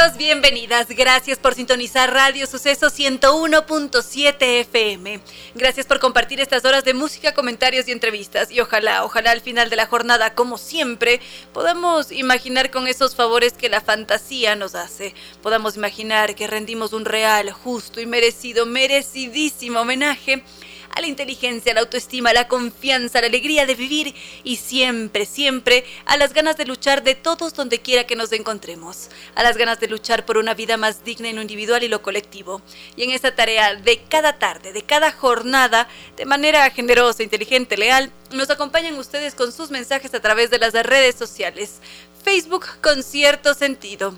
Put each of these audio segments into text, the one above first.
Bienvenidos, bienvenidas. Gracias por sintonizar Radio Suceso 101.7 FM. Gracias por compartir estas horas de música, comentarios y entrevistas. Y ojalá, ojalá al final de la jornada, como siempre, podamos imaginar con esos favores que la fantasía nos hace. Podamos imaginar que rendimos un real, justo y merecido, merecidísimo homenaje a la inteligencia, a la autoestima, a la confianza, a la alegría de vivir y siempre, siempre a las ganas de luchar de todos donde quiera que nos encontremos, a las ganas de luchar por una vida más digna en lo individual y lo colectivo. Y en esta tarea de cada tarde, de cada jornada, de manera generosa, inteligente, leal, nos acompañan ustedes con sus mensajes a través de las redes sociales. Facebook con cierto sentido.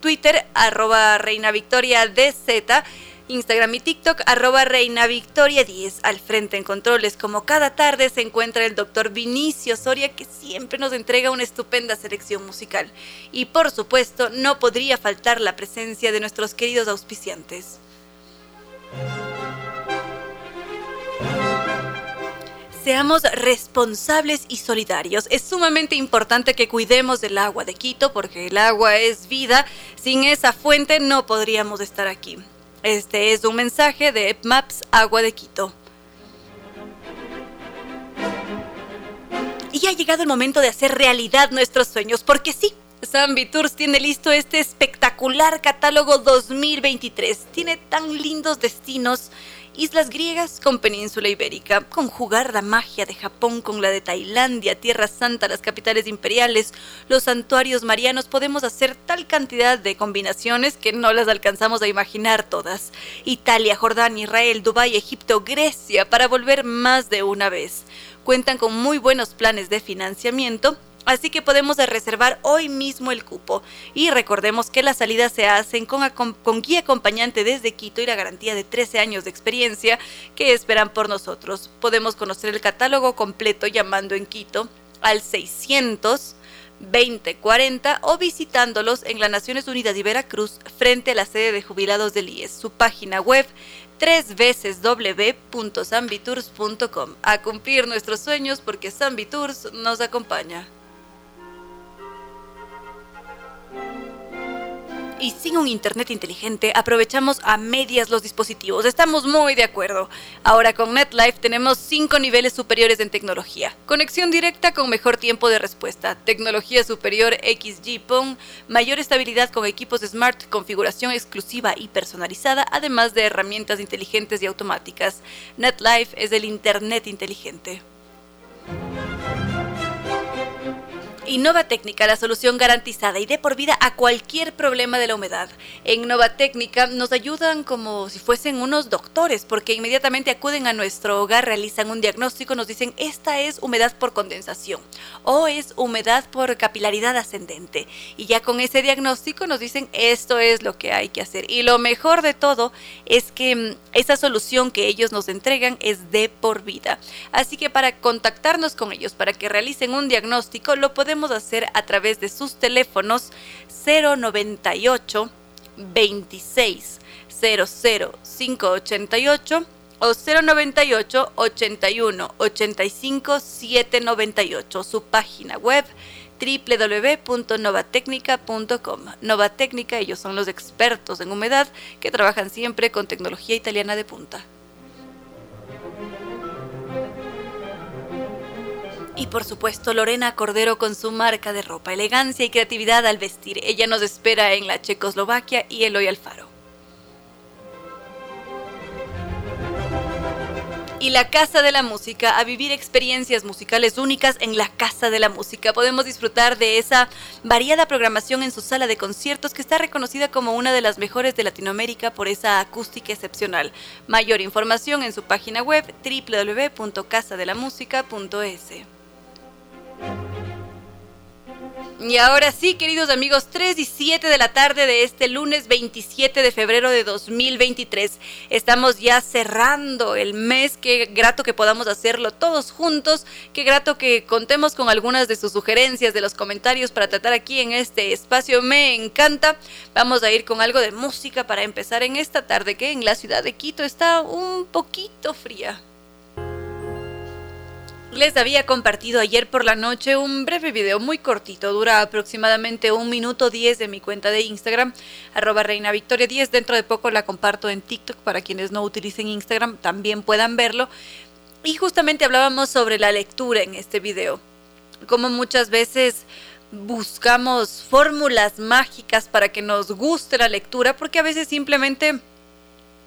Twitter, arroba Reina Victoria DZ Instagram y TikTok, arroba Reina Victoria 10. Al frente en controles, como cada tarde, se encuentra el doctor Vinicio Soria, que siempre nos entrega una estupenda selección musical. Y por supuesto, no podría faltar la presencia de nuestros queridos auspiciantes. Seamos responsables y solidarios. Es sumamente importante que cuidemos del agua de Quito porque el agua es vida. Sin esa fuente no podríamos estar aquí. Este es un mensaje de Maps Agua de Quito. Y ha llegado el momento de hacer realidad nuestros sueños, porque sí, Zambi tiene listo este espectacular catálogo 2023. Tiene tan lindos destinos Islas griegas con península ibérica, conjugar la magia de Japón con la de Tailandia, Tierra Santa, las capitales imperiales, los santuarios marianos, podemos hacer tal cantidad de combinaciones que no las alcanzamos a imaginar todas. Italia, Jordania, Israel, Dubái, Egipto, Grecia, para volver más de una vez. Cuentan con muy buenos planes de financiamiento Así que podemos reservar hoy mismo el cupo. Y recordemos que las salidas se hacen con, guía acompañante desde Quito y la garantía de 13 años de experiencia que esperan por nosotros. Podemos conocer el catálogo completo llamando en Quito al 600 2040 o visitándolos en las Naciones Unidas y Veracruz frente a la sede de jubilados del IES. Su página web tres veces www.sambitours.com. A cumplir nuestros sueños porque Sambitours nos acompaña. Y sin un Internet inteligente aprovechamos a medias los dispositivos. Estamos muy de acuerdo. Ahora con NetLife tenemos cinco niveles superiores en tecnología. Conexión directa con mejor tiempo de respuesta. Tecnología superior XG PON. Mayor estabilidad con equipos smart, configuración exclusiva y personalizada, además de herramientas inteligentes y automáticas. NetLife es el Internet inteligente. Innova Técnica, la solución garantizada y de por vida a cualquier problema de la humedad. En Nova Técnica nos ayudan como si fuesen unos doctores, porque inmediatamente acuden a nuestro hogar, realizan un diagnóstico, nos dicen esta es humedad por condensación o es humedad por capilaridad ascendente. Y ya con ese diagnóstico nos dicen esto es lo que hay que hacer. Y lo mejor de todo es que mm, esa solución que ellos nos entregan es de por vida. Así que para contactarnos con ellos, para que realicen un diagnóstico, lo podemos hacer a través de sus teléfonos 098 26 00 588 o 098 81 85 798. Su página web www.novatecnica.com. Novatecnica, ellos son los expertos en humedad que trabajan siempre con tecnología italiana de punta. Y por supuesto Lorena Cordero con su marca de ropa, elegancia y creatividad al vestir. Ella nos espera en la Checoslovaquia y Eloy Alfaro. y la Casa de la Música, a vivir experiencias musicales únicas en la Casa de la Música. Podemos disfrutar de esa variada programación en su sala de conciertos que está reconocida como una de las mejores de Latinoamérica por esa acústica excepcional. Mayor información en su página web www.casadelamusica.es. Y ahora sí, queridos amigos, 3 y 7 de la tarde de este lunes 27 de febrero de 2023. Estamos ya cerrando el mes. Qué grato que podamos hacerlo todos juntos. Qué grato que contemos con algunas de sus sugerencias, de los comentarios para tratar aquí en este espacio. Me encanta. Vamos a ir con algo de música para empezar en esta tarde que en la ciudad de Quito está un poquito fría. Les había compartido ayer por la noche un breve video muy cortito, dura aproximadamente un minuto 10 de mi cuenta de Instagram, arroba reina victoria 10. Dentro de poco la comparto en TikTok para quienes no utilicen Instagram también puedan verlo. Y justamente hablábamos sobre la lectura en este video, como muchas veces buscamos fórmulas mágicas para que nos guste la lectura, porque a veces simplemente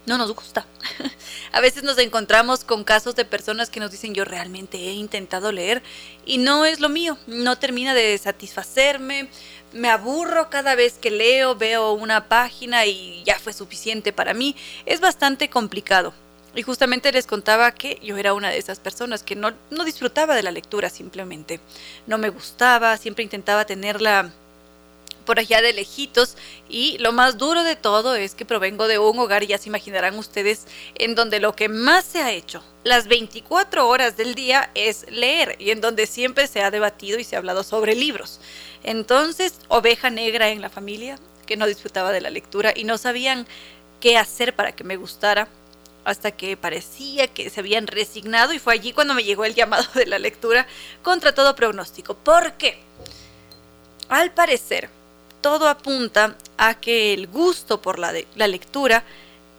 no nos gusta. a veces nos encontramos con casos de personas que nos dicen yo realmente he intentado leer y no es lo mío, no termina de satisfacerme, me aburro cada vez que leo, veo una página y ya fue suficiente para mí. Es bastante complicado. Y justamente les contaba que yo era una de esas personas que no, no disfrutaba de la lectura simplemente. No me gustaba, siempre intentaba tenerla por allá de lejitos y lo más duro de todo es que provengo de un hogar, ya se imaginarán ustedes, en donde lo que más se ha hecho las 24 horas del día es leer y en donde siempre se ha debatido y se ha hablado sobre libros. Entonces, oveja negra en la familia, que no disfrutaba de la lectura y no sabían qué hacer para que me gustara hasta que parecía que se habían resignado y fue allí cuando me llegó el llamado de la lectura contra todo pronóstico. ¿Por qué? Al parecer, todo apunta a que el gusto por la, la lectura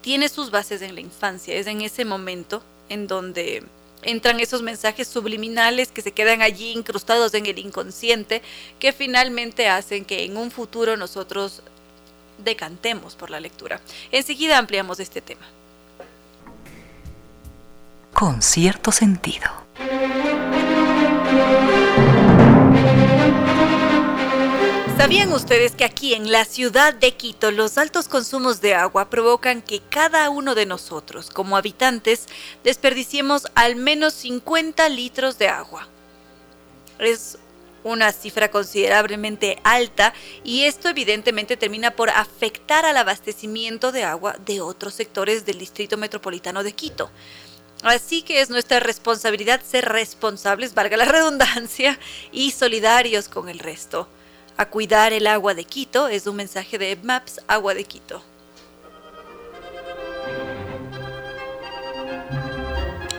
tiene sus bases en la infancia, es en ese momento en donde entran esos mensajes subliminales que se quedan allí incrustados en el inconsciente, que finalmente hacen que en un futuro nosotros decantemos por la lectura. Enseguida ampliamos este tema. Con cierto sentido. ¿Sabían ustedes que aquí en la ciudad de Quito los altos consumos de agua provocan que cada uno de nosotros, como habitantes, desperdiciemos al menos 50 litros de agua? Es una cifra considerablemente alta y esto evidentemente termina por afectar al abastecimiento de agua de otros sectores del Distrito Metropolitano de Quito. Así que es nuestra responsabilidad ser responsables, valga la redundancia, y solidarios con el resto a cuidar el agua de Quito es un mensaje de Maps Agua de Quito.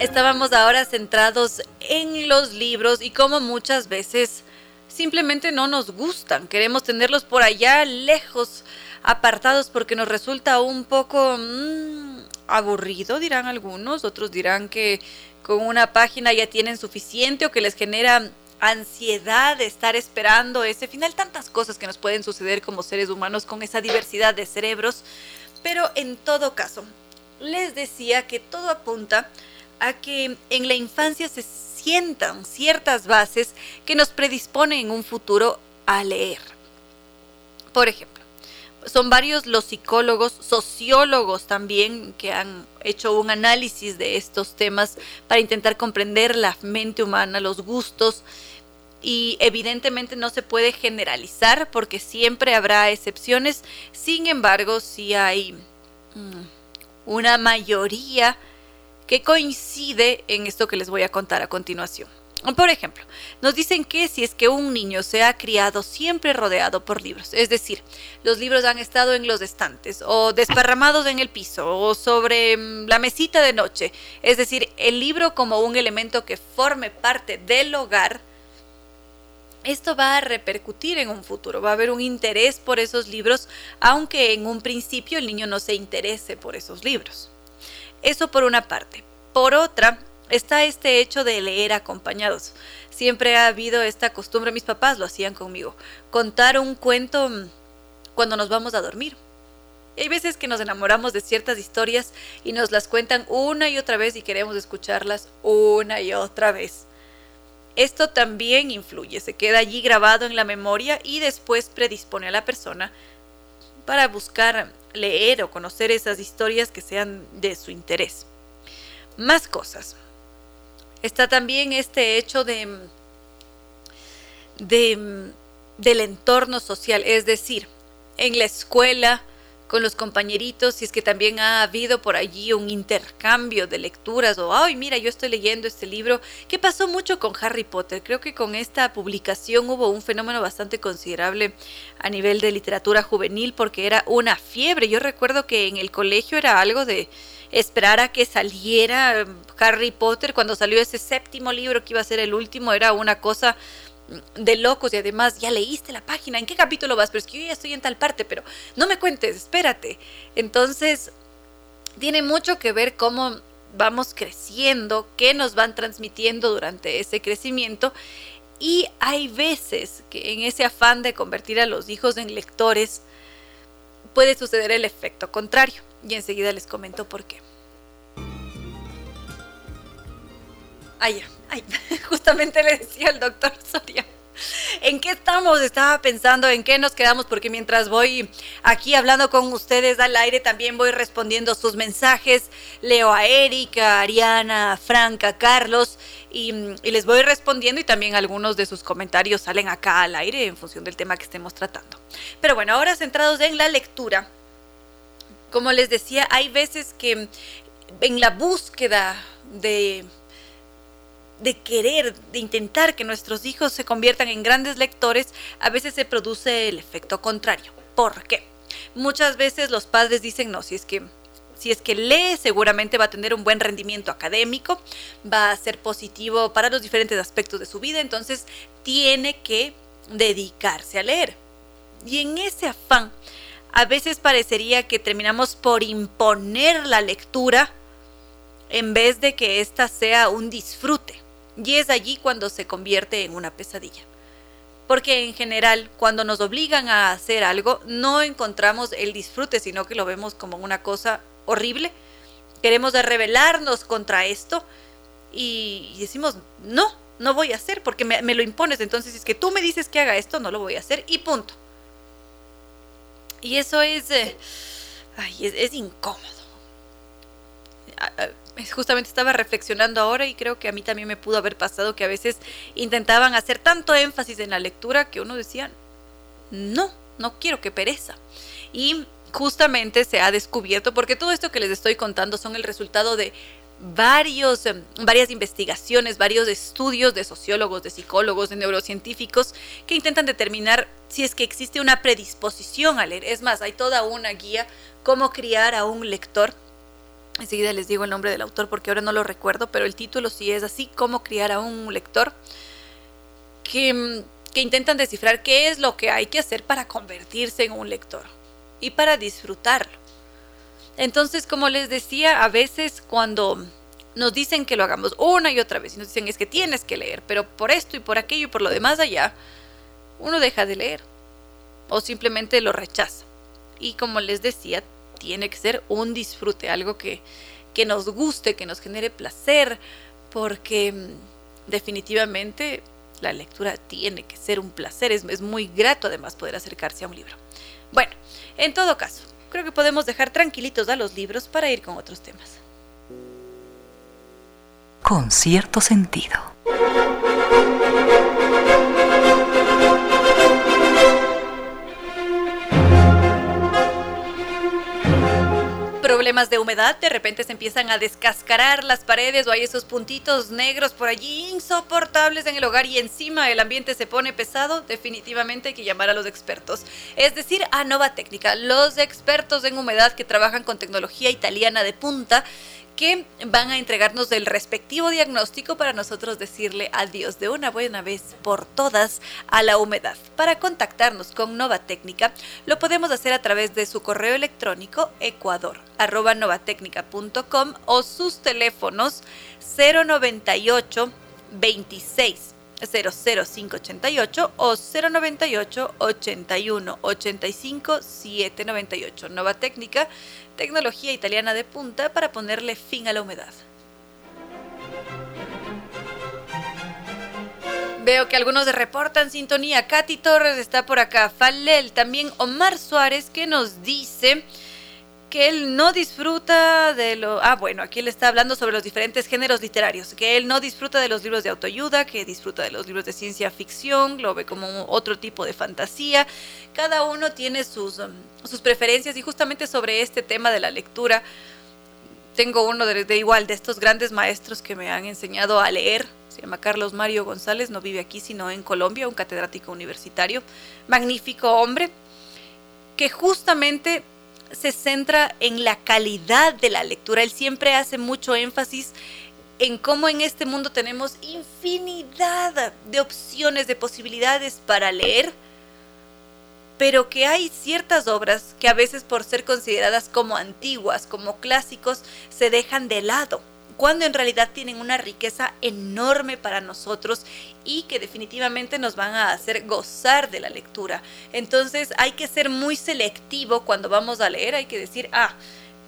Estábamos ahora centrados en los libros y como muchas veces simplemente no nos gustan. Queremos tenerlos por allá lejos, apartados porque nos resulta un poco mm, aburrido, dirán algunos. Otros dirán que con una página ya tienen suficiente o que les genera ansiedad de estar esperando ese final, tantas cosas que nos pueden suceder como seres humanos con esa diversidad de cerebros, pero en todo caso, les decía que todo apunta a que en la infancia se sientan ciertas bases que nos predisponen en un futuro a leer. Por ejemplo, son varios los psicólogos, sociólogos también, que han hecho un análisis de estos temas para intentar comprender la mente humana, los gustos, y evidentemente no se puede generalizar porque siempre habrá excepciones. Sin embargo, sí hay mm, una mayoría que coincide en esto que les voy a contar a continuación. Por ejemplo, nos dicen que si es que un niño se ha criado siempre rodeado por libros, es decir, los libros han estado en los estantes o desparramados en el piso o sobre mm, la mesita de noche, es decir, el libro como un elemento que forme parte del hogar, esto va a repercutir en un futuro, va a haber un interés por esos libros, aunque en un principio el niño no se interese por esos libros. Eso por una parte. Por otra, está este hecho de leer acompañados. Siempre ha habido esta costumbre, mis papás lo hacían conmigo, contar un cuento mm, cuando nos vamos a dormir. hay veces que nos enamoramos de ciertas historias y nos las cuentan una y otra vez y queremos escucharlas una y otra vez. Esto también influye, se queda allí grabado en la memoria y después predispone a la persona para buscar leer o conocer esas historias que sean de su interés. Más cosas. Está también este hecho de, de del entorno social, es decir, en la escuela, con los compañeritos, si es que también ha habido por allí un intercambio de lecturas o, ay, mira, yo estoy leyendo este libro, que pasó mucho con Harry Potter. Creo que con esta publicación hubo un fenómeno bastante considerable a nivel de literatura juvenil porque era una fiebre. Yo recuerdo que en el colegio era algo de esperar a que saliera Harry Potter cuando salió ese séptimo libro que iba a ser el último, era una cosa de locos y además ya leíste la página, ¿en qué capítulo vas? Pero es que yo ya estoy en tal parte, pero no me cuentes, espérate. Entonces, tiene mucho que ver cómo vamos creciendo, qué nos van transmitiendo durante ese crecimiento. Y hay veces que en ese afán de convertir a los hijos en lectores puede suceder el efecto contrario. Y enseguida les comento por qué. Ah. Ay, justamente le decía al doctor Soria. ¿En qué estamos? Estaba pensando en qué nos quedamos, porque mientras voy aquí hablando con ustedes al aire, también voy respondiendo sus mensajes. Leo a Erika, Ariana, Franca, Carlos, y, y, les voy respondiendo y también algunos de sus comentarios salen acá al aire en función del tema que estemos tratando. Pero bueno, ahora centrados en la lectura. Como les decía, hay veces que en la búsqueda de de querer, de intentar que nuestros hijos se conviertan en grandes lectores, a veces se produce el efecto contrario. ¿Por qué? Muchas veces los padres dicen, no, si es que si es que lee, seguramente va a tener un buen rendimiento académico, va a ser positivo para los diferentes aspectos de su vida, entonces tiene que dedicarse a leer. Y en ese afán, a veces parecería que terminamos por imponer la lectura en vez de que ésta sea un disfrute. Y es allí cuando se convierte en una pesadilla. Porque en general, cuando nos obligan a hacer algo, no encontramos el disfrute, sino que lo vemos como una cosa horrible. Queremos rebelarnos contra esto y decimos, no, no voy a hacer porque me, lo impones. Entonces, si es que tú me dices que haga esto, no lo voy a hacer y punto. Y eso es, eh, es, es incómodo justamente estaba reflexionando ahora y creo que a mí también me pudo haber pasado que a veces intentaban hacer tanto énfasis en la lectura que uno decía, no, no quiero que pereza. Y justamente se ha descubierto, porque todo esto que les estoy contando son el resultado de varios, em, varias investigaciones, varios estudios de sociólogos, de psicólogos, de neurocientíficos que intentan determinar si es que existe una predisposición a leer. Es más, hay toda una guía cómo criar a un lector Enseguida les digo el nombre del autor porque ahora no lo recuerdo, pero el título sí es así, cómo criar a un lector, que, mm, que intentan descifrar qué es lo que hay que hacer para convertirse en un lector y para disfrutarlo. Entonces, como les decía, a veces cuando nos dicen que lo hagamos una y otra vez y nos dicen es que tienes que leer, pero por esto y por aquello y por lo demás allá, uno deja de leer o simplemente lo rechaza. Y como les decía, tiene que ser un disfrute, algo que, que nos guste, que nos genere placer, porque mm, definitivamente la lectura tiene que ser un placer, es, es muy grato además poder acercarse a un libro. Bueno, en todo caso, creo que podemos dejar tranquilitos a los libros para ir con otros temas. Con cierto sentido. Problemas de humedad, de repente se empiezan a descascarar las paredes o hay esos puntitos negros por allí insoportables en el hogar y encima el ambiente se pone pesado, definitivamente hay que llamar a los expertos. Es decir, a Nova Técnica, los expertos en humedad que trabajan con tecnología italiana de punta que van a entregarnos el respectivo diagnóstico para nosotros decirle adiós de una buena vez por todas a la humedad. Para contactarnos con Nova Técnica lo podemos hacer a través de su correo electrónico ecuador@novatecnica.com o sus teléfonos 098 26 00588 o 098 81 85 798. Nova Técnica, tecnología italiana de punta para ponerle fin a la humedad. Veo que algunos reportan sintonía. Katy Torres está por acá. Falel, también Omar Suárez que nos dice que él no disfruta de lo... Ah, bueno, aquí él está hablando sobre los diferentes géneros literarios, que él no disfruta de los libros de autoayuda, que disfruta de los libros de ciencia ficción, lo ve como otro tipo de fantasía. Cada uno tiene sus, um, sus preferencias y justamente sobre este tema de la lectura, tengo uno de, igual, de estos grandes maestros que me han enseñado a leer. Se llama Carlos Mario González, no vive aquí, sino en Colombia, un catedrático universitario. Magnífico hombre, que justamente se centra en la calidad de la lectura. Él siempre hace mucho énfasis en cómo en este mundo tenemos infinidad de opciones, de posibilidades para leer, pero que hay ciertas obras que a veces por ser consideradas como antiguas, como clásicos, se dejan de lado cuando en realidad tienen una riqueza enorme para nosotros y que definitivamente nos van a hacer gozar de la lectura. Entonces hay que ser muy selectivo cuando vamos a leer, hay que decir, ah,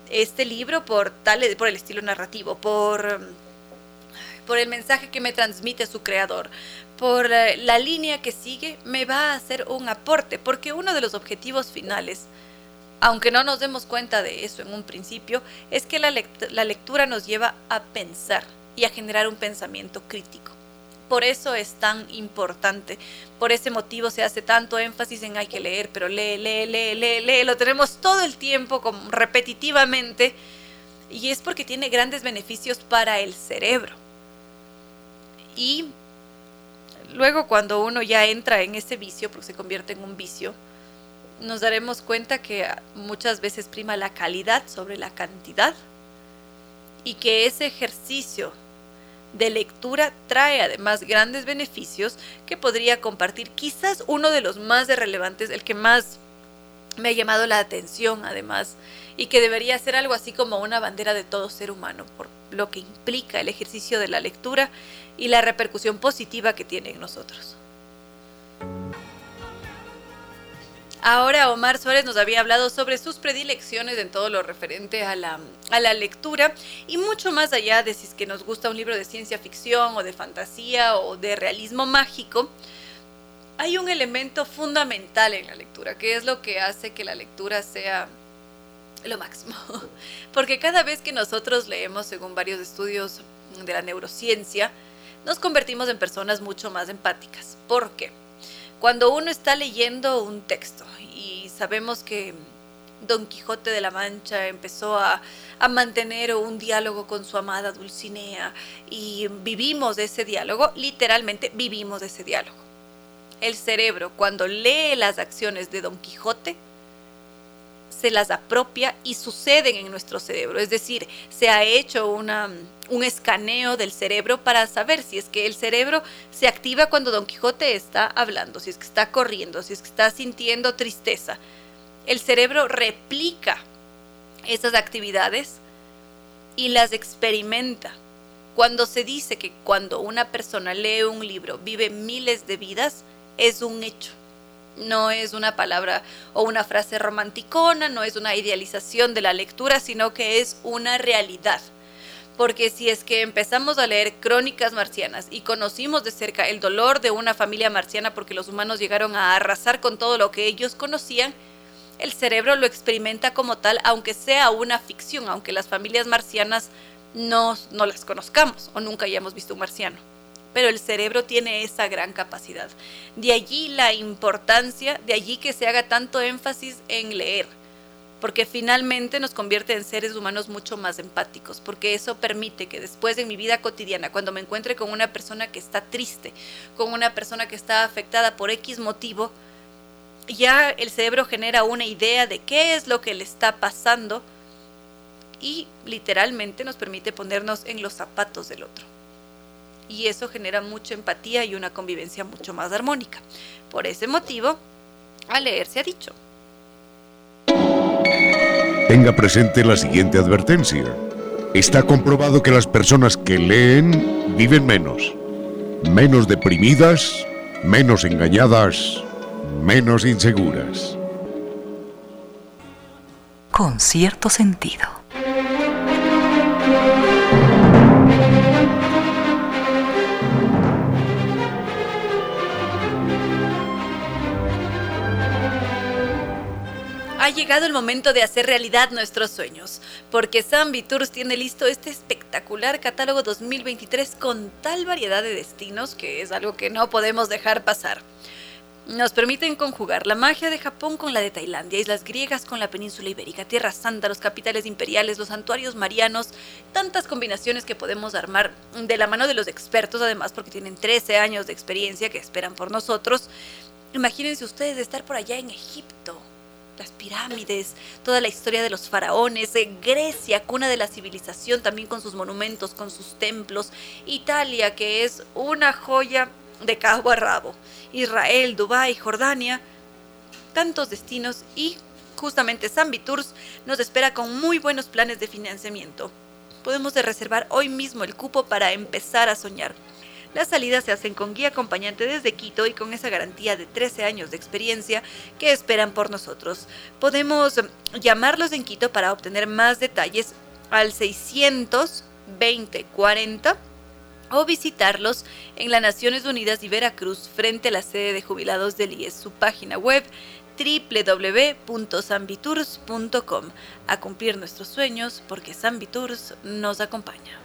este libro por tal por el estilo narrativo, por por el mensaje que me transmite su creador, por eh, la línea que sigue, me va a hacer un aporte, porque uno de los objetivos finales aunque no nos demos cuenta de eso en un principio, es que la, lectura nos lleva a pensar y a generar un pensamiento crítico. Por eso es tan importante, por ese motivo se hace tanto énfasis en hay que leer, pero lee, lee, lee, lee, lee, lo tenemos todo el tiempo repetitivamente y es porque tiene grandes beneficios para el cerebro. Y luego cuando uno ya entra en ese vicio, porque se convierte en un vicio, nos daremos cuenta que muchas veces prima la calidad sobre la cantidad y que ese ejercicio de lectura trae además grandes beneficios que podría compartir. Quizás uno de los más relevantes, el que más me ha llamado la atención además y que debería ser algo así como una bandera de todo ser humano por lo que implica el ejercicio de la lectura y la repercusión positiva que tiene en nosotros. Ahora Omar Suárez nos había hablado sobre sus predilecciones en todo lo referente a la, a la lectura y mucho más allá de si es que nos gusta un libro de ciencia ficción o de fantasía o de realismo mágico, hay un elemento fundamental en la lectura, que es lo que hace que la lectura sea lo máximo. Porque cada vez que nosotros leemos, según varios estudios de la neurociencia, nos convertimos en personas mucho más empáticas. ¿Por qué? Cuando uno está leyendo un texto sabemos que Don Quijote de la Mancha empezó a, mantener un diálogo con su amada Dulcinea y vivimos ese diálogo, literalmente vivimos ese diálogo. El cerebro, cuando lee las acciones de Don Quijote, se las apropia y suceden en nuestro cerebro. Es decir, se ha hecho una, un escaneo del cerebro para saber si es que el cerebro se activa cuando Don Quijote está hablando, si es que está corriendo, si es que está sintiendo tristeza. El cerebro replica esas actividades y las experimenta. Cuando se dice que cuando una persona lee un libro vive miles de vidas, es un hecho no es una palabra o una frase romanticona, no es una idealización de la lectura, sino que es una realidad. Porque si es que empezamos a leer crónicas marcianas y conocimos de cerca el dolor de una familia marciana porque los humanos llegaron a arrasar con todo lo que ellos conocían, el cerebro lo experimenta como tal, aunque sea una ficción, aunque las familias marcianas no, no las conozcamos o nunca hayamos visto un marciano pero el cerebro tiene esa gran capacidad. De allí la importancia, de allí que se haga tanto énfasis en leer, porque finalmente nos convierte en seres humanos mucho más empáticos, porque eso permite que después en mi vida cotidiana, cuando me encuentre con una persona que está triste, con una persona que está afectada por X motivo, ya el cerebro genera una idea de qué es lo que le está pasando y literalmente nos permite ponernos en los zapatos del otro y eso genera mucha empatía y una convivencia mucho más armónica. Por ese motivo, a leer se ha dicho. Tenga presente la siguiente advertencia. Está comprobado que las personas que leen viven menos, menos deprimidas, menos engañadas, menos inseguras. Con cierto sentido. Llegado el momento de hacer realidad nuestros sueños, porque Zambi Tours tiene listo este espectacular catálogo 2023 con tal variedad de destinos que es algo que no podemos dejar pasar. Nos permiten conjugar la magia de Japón con la de Tailandia, islas griegas con la península ibérica, Tierra Santa, los capitales imperiales, los santuarios marianos, tantas combinaciones que podemos armar de la mano de los expertos, además porque tienen 13 años de experiencia que esperan por nosotros. Imagínense ustedes de estar por allá en Egipto, las pirámides, toda la historia de los faraones, Grecia, cuna de la civilización, también con sus monumentos, con sus templos, Italia, que es una joya de cabo a rabo, Israel, Dubái, Jordania, tantos destinos y justamente Zambi Tours nos espera con muy buenos planes de financiamiento. Podemos reservar hoy mismo el cupo para empezar a soñar. Las salidas se hacen con guía acompañante desde Quito y con esa garantía de 13 años de experiencia que esperan por nosotros. Podemos llamarlos en Quito para obtener más detalles al 62040 o visitarlos en las Naciones Unidas y Veracruz frente a la sede de jubilados del IES, su página web www.sambitours.com a cumplir nuestros sueños porque Sambitours nos acompaña.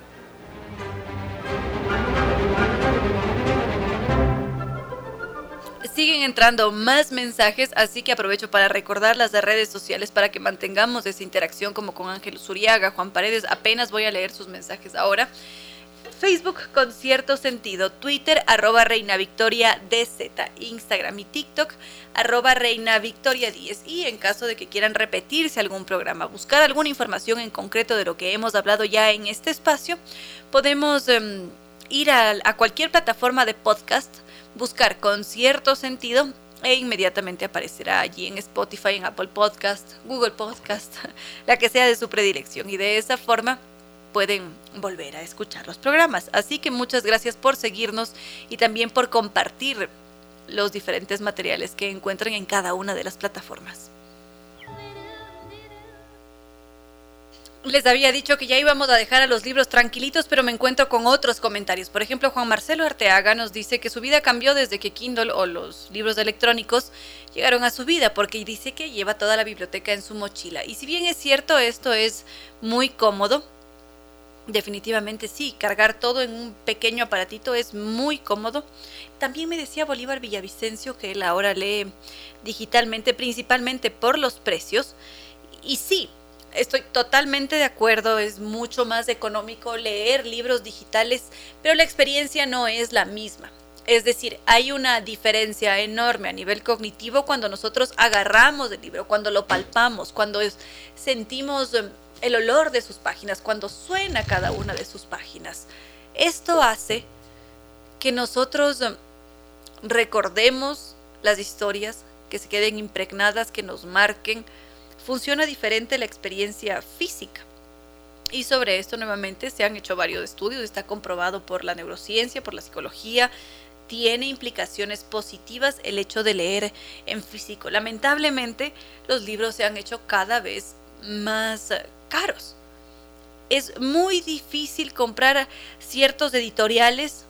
Siguen entrando más mensajes, así que aprovecho para recordar las redes sociales para que mantengamos esa interacción como con Ángel Zuriaga, Juan Paredes, apenas voy a leer sus mensajes ahora. Facebook con cierto sentido, Twitter arroba Reina Victoria DZ, Instagram y TikTok arroba Reina Victoria 10 y en caso de que quieran repetirse algún programa, buscar alguna información en concreto de lo que hemos hablado ya en este espacio, podemos em, ir a cualquier plataforma de podcast buscar con cierto sentido e inmediatamente aparecerá allí en Spotify, en Apple Podcast, Google Podcast, la que sea de su predilección. Y de esa forma pueden volver a escuchar los programas. Así que muchas gracias por seguirnos y también por compartir los diferentes materiales que encuentran en cada una de las plataformas. Les había dicho que ya íbamos a dejar a los libros tranquilitos, pero me encuentro con otros comentarios. Por ejemplo, Juan Marcelo Arteaga nos dice que su vida cambió desde que Kindle o los libros electrónicos llegaron a su vida, porque dice que lleva toda la biblioteca en su mochila. Y si bien es cierto, esto es muy cómodo, definitivamente sí, cargar todo en un pequeño aparatito es muy cómodo. También me decía Bolívar Villavicencio que él ahora lee digitalmente, principalmente por los precios. Y sí, estoy totalmente de acuerdo, es mucho más económico leer libros digitales, pero la experiencia no es la misma. Es decir, hay una diferencia enorme a nivel cognitivo cuando nosotros agarramos el libro, cuando lo palpamos, cuando sentimos em, el olor de sus páginas, cuando suena cada una de sus páginas. Esto hace que nosotros em, recordemos las historias, que se queden impregnadas, que nos marquen, funciona diferente la experiencia física. Y sobre esto nuevamente se han hecho varios estudios, está comprobado por la neurociencia, por la psicología, tiene implicaciones positivas el hecho de leer en físico. Lamentablemente los libros se han hecho cada vez más caros. Es muy difícil comprar ciertos editoriales,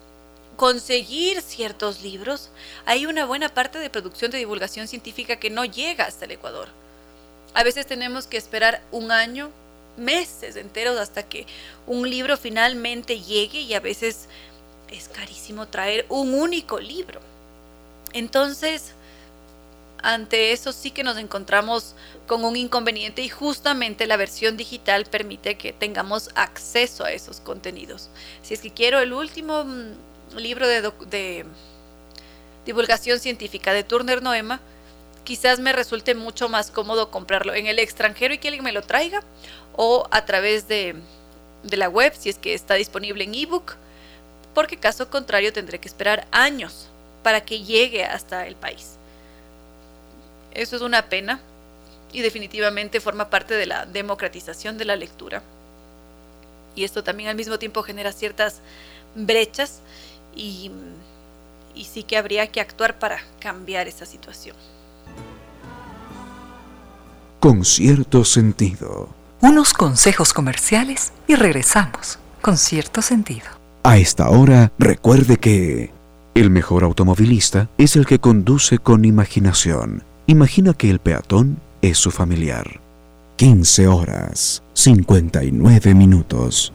conseguir ciertos libros. Hay una buena parte de producción de divulgación científica que no llega hasta el Ecuador. A veces tenemos que esperar un año, meses enteros hasta que un libro finalmente llegue y a veces es carísimo traer un único libro. Entonces, ante eso sí que nos encontramos con un inconveniente y justamente la versión digital permite que tengamos acceso a esos contenidos. Si es que quiero el último mm, libro de, de divulgación científica de Turner Noema, quizás me resulte mucho más cómodo comprarlo en el extranjero y que alguien me lo traiga o a través de, la web si es que está disponible en ebook, porque caso contrario tendré que esperar años para que llegue hasta el país. Eso es una pena y definitivamente forma parte de la democratización de la lectura. Y esto también al mismo tiempo genera ciertas brechas y, y sí que habría que actuar para cambiar esa situación con cierto sentido. Unos consejos comerciales y regresamos con cierto sentido. A esta hora, recuerde que el mejor automovilista es el que conduce con imaginación. Imagina que el peatón es su familiar. 15 horas 59 minutos.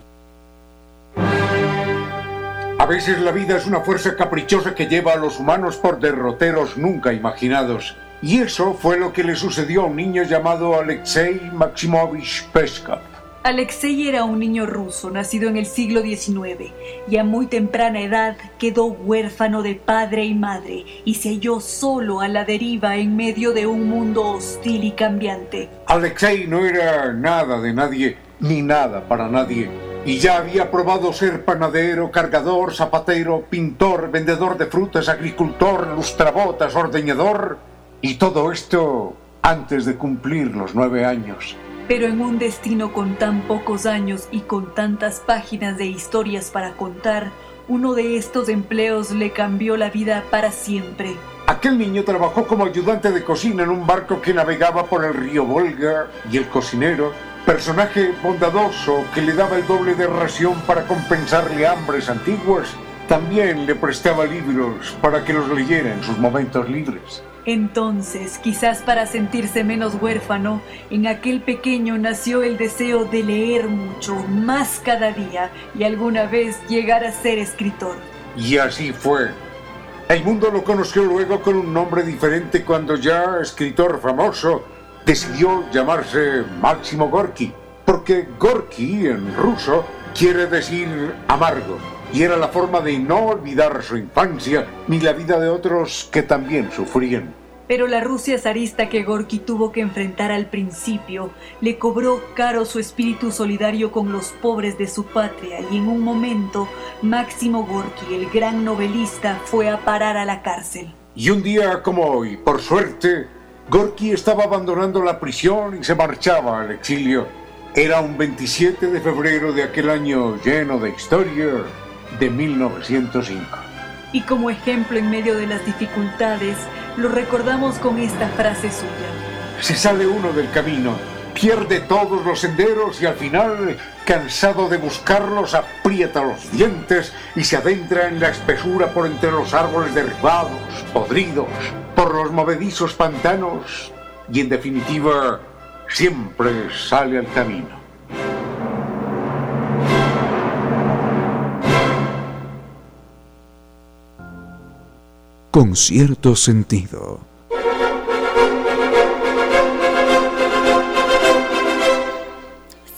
A veces la vida es una fuerza caprichosa que lleva a los humanos por derroteros nunca imaginados. Y eso fue lo que le sucedió a un niño llamado Alexei Maximovich Peskov. Alexei era un niño ruso nacido en el siglo XIX y a muy temprana edad quedó huérfano de padre y madre y se halló solo a la deriva en medio de un mundo hostil y cambiante. Alexei no era nada de nadie ni nada para nadie y ya había probado ser panadero, cargador, zapatero, pintor, vendedor de frutas, agricultor, lustrabotas, ordeñador y todo esto antes de cumplir los nueve años. Pero en un destino con tan pocos años y con tantas páginas de historias para contar, uno de estos empleos le cambió la vida para siempre. Aquel niño trabajó como ayudante de cocina en un barco que navegaba por el río Volga y el cocinero, personaje bondadoso que le daba el doble de ración para compensarle hambres antiguas, también le prestaba libros para que los leyera en sus momentos libres. Entonces, quizás para sentirse menos huérfano, en aquel pequeño nació el deseo de leer mucho, más cada día, y alguna vez llegar a ser escritor. Y así fue. El mundo lo conoció luego con un nombre diferente cuando ya escritor famoso decidió llamarse Máximo Gorky, porque Gorky en ruso quiere decir amargo, y era la forma de no olvidar su infancia ni la vida de otros que también sufrían. Pero la Rusia zarista que Gorky tuvo que enfrentar al principio le cobró caro su espíritu solidario con los pobres de su patria y en un momento Máximo Gorky, el gran novelista, fue a parar a la cárcel. Y un día como hoy, por suerte, Gorky estaba abandonando la prisión y se marchaba al exilio. Era un 27 de febrero de aquel año lleno de historia de 1905. Y como ejemplo en medio de las dificultades, lo recordamos con esta frase suya. Se sale uno del camino, pierde todos los senderos y al final, cansado de buscarlos, aprieta los dientes y se adentra en la espesura por entre los árboles derribados, podridos, por los movedizos pantanos y en definitiva siempre sale al camino. Con cierto sentido.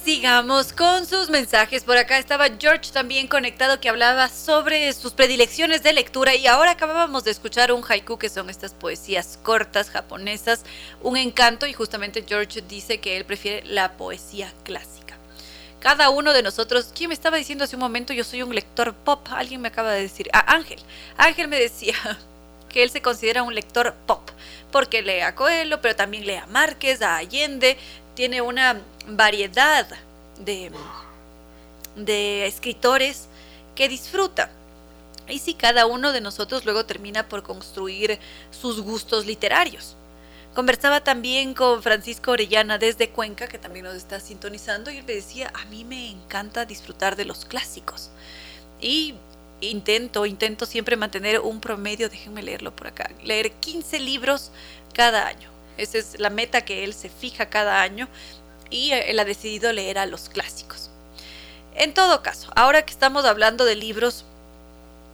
Sigamos con sus mensajes. Por acá estaba George también conectado que hablaba sobre sus predilecciones de lectura y ahora acabábamos de escuchar un haiku que son estas poesías cortas japonesas, un encanto y justamente George dice que él prefiere la poesía clásica. Cada uno de nosotros, ¿quién me estaba diciendo hace un momento? Yo soy un lector pop, alguien me acaba de decir, ah, Ángel, Ángel me decía, que él se considera un lector pop, porque lee a Coelho, pero también lee a Márquez, a Allende, tiene una variedad de, de escritores que disfruta. Y si cada uno de nosotros luego termina por construir sus gustos literarios. Conversaba también con Francisco Orellana desde Cuenca, que también nos está sintonizando, y él me decía, a mí me encanta disfrutar de los clásicos. Y intento, intento siempre mantener un promedio, déjenme leerlo por acá, leer 15 libros cada año. Esa es la meta que él se fija cada año y él ha decidido leer a los clásicos. En todo caso, ahora que estamos hablando de libros,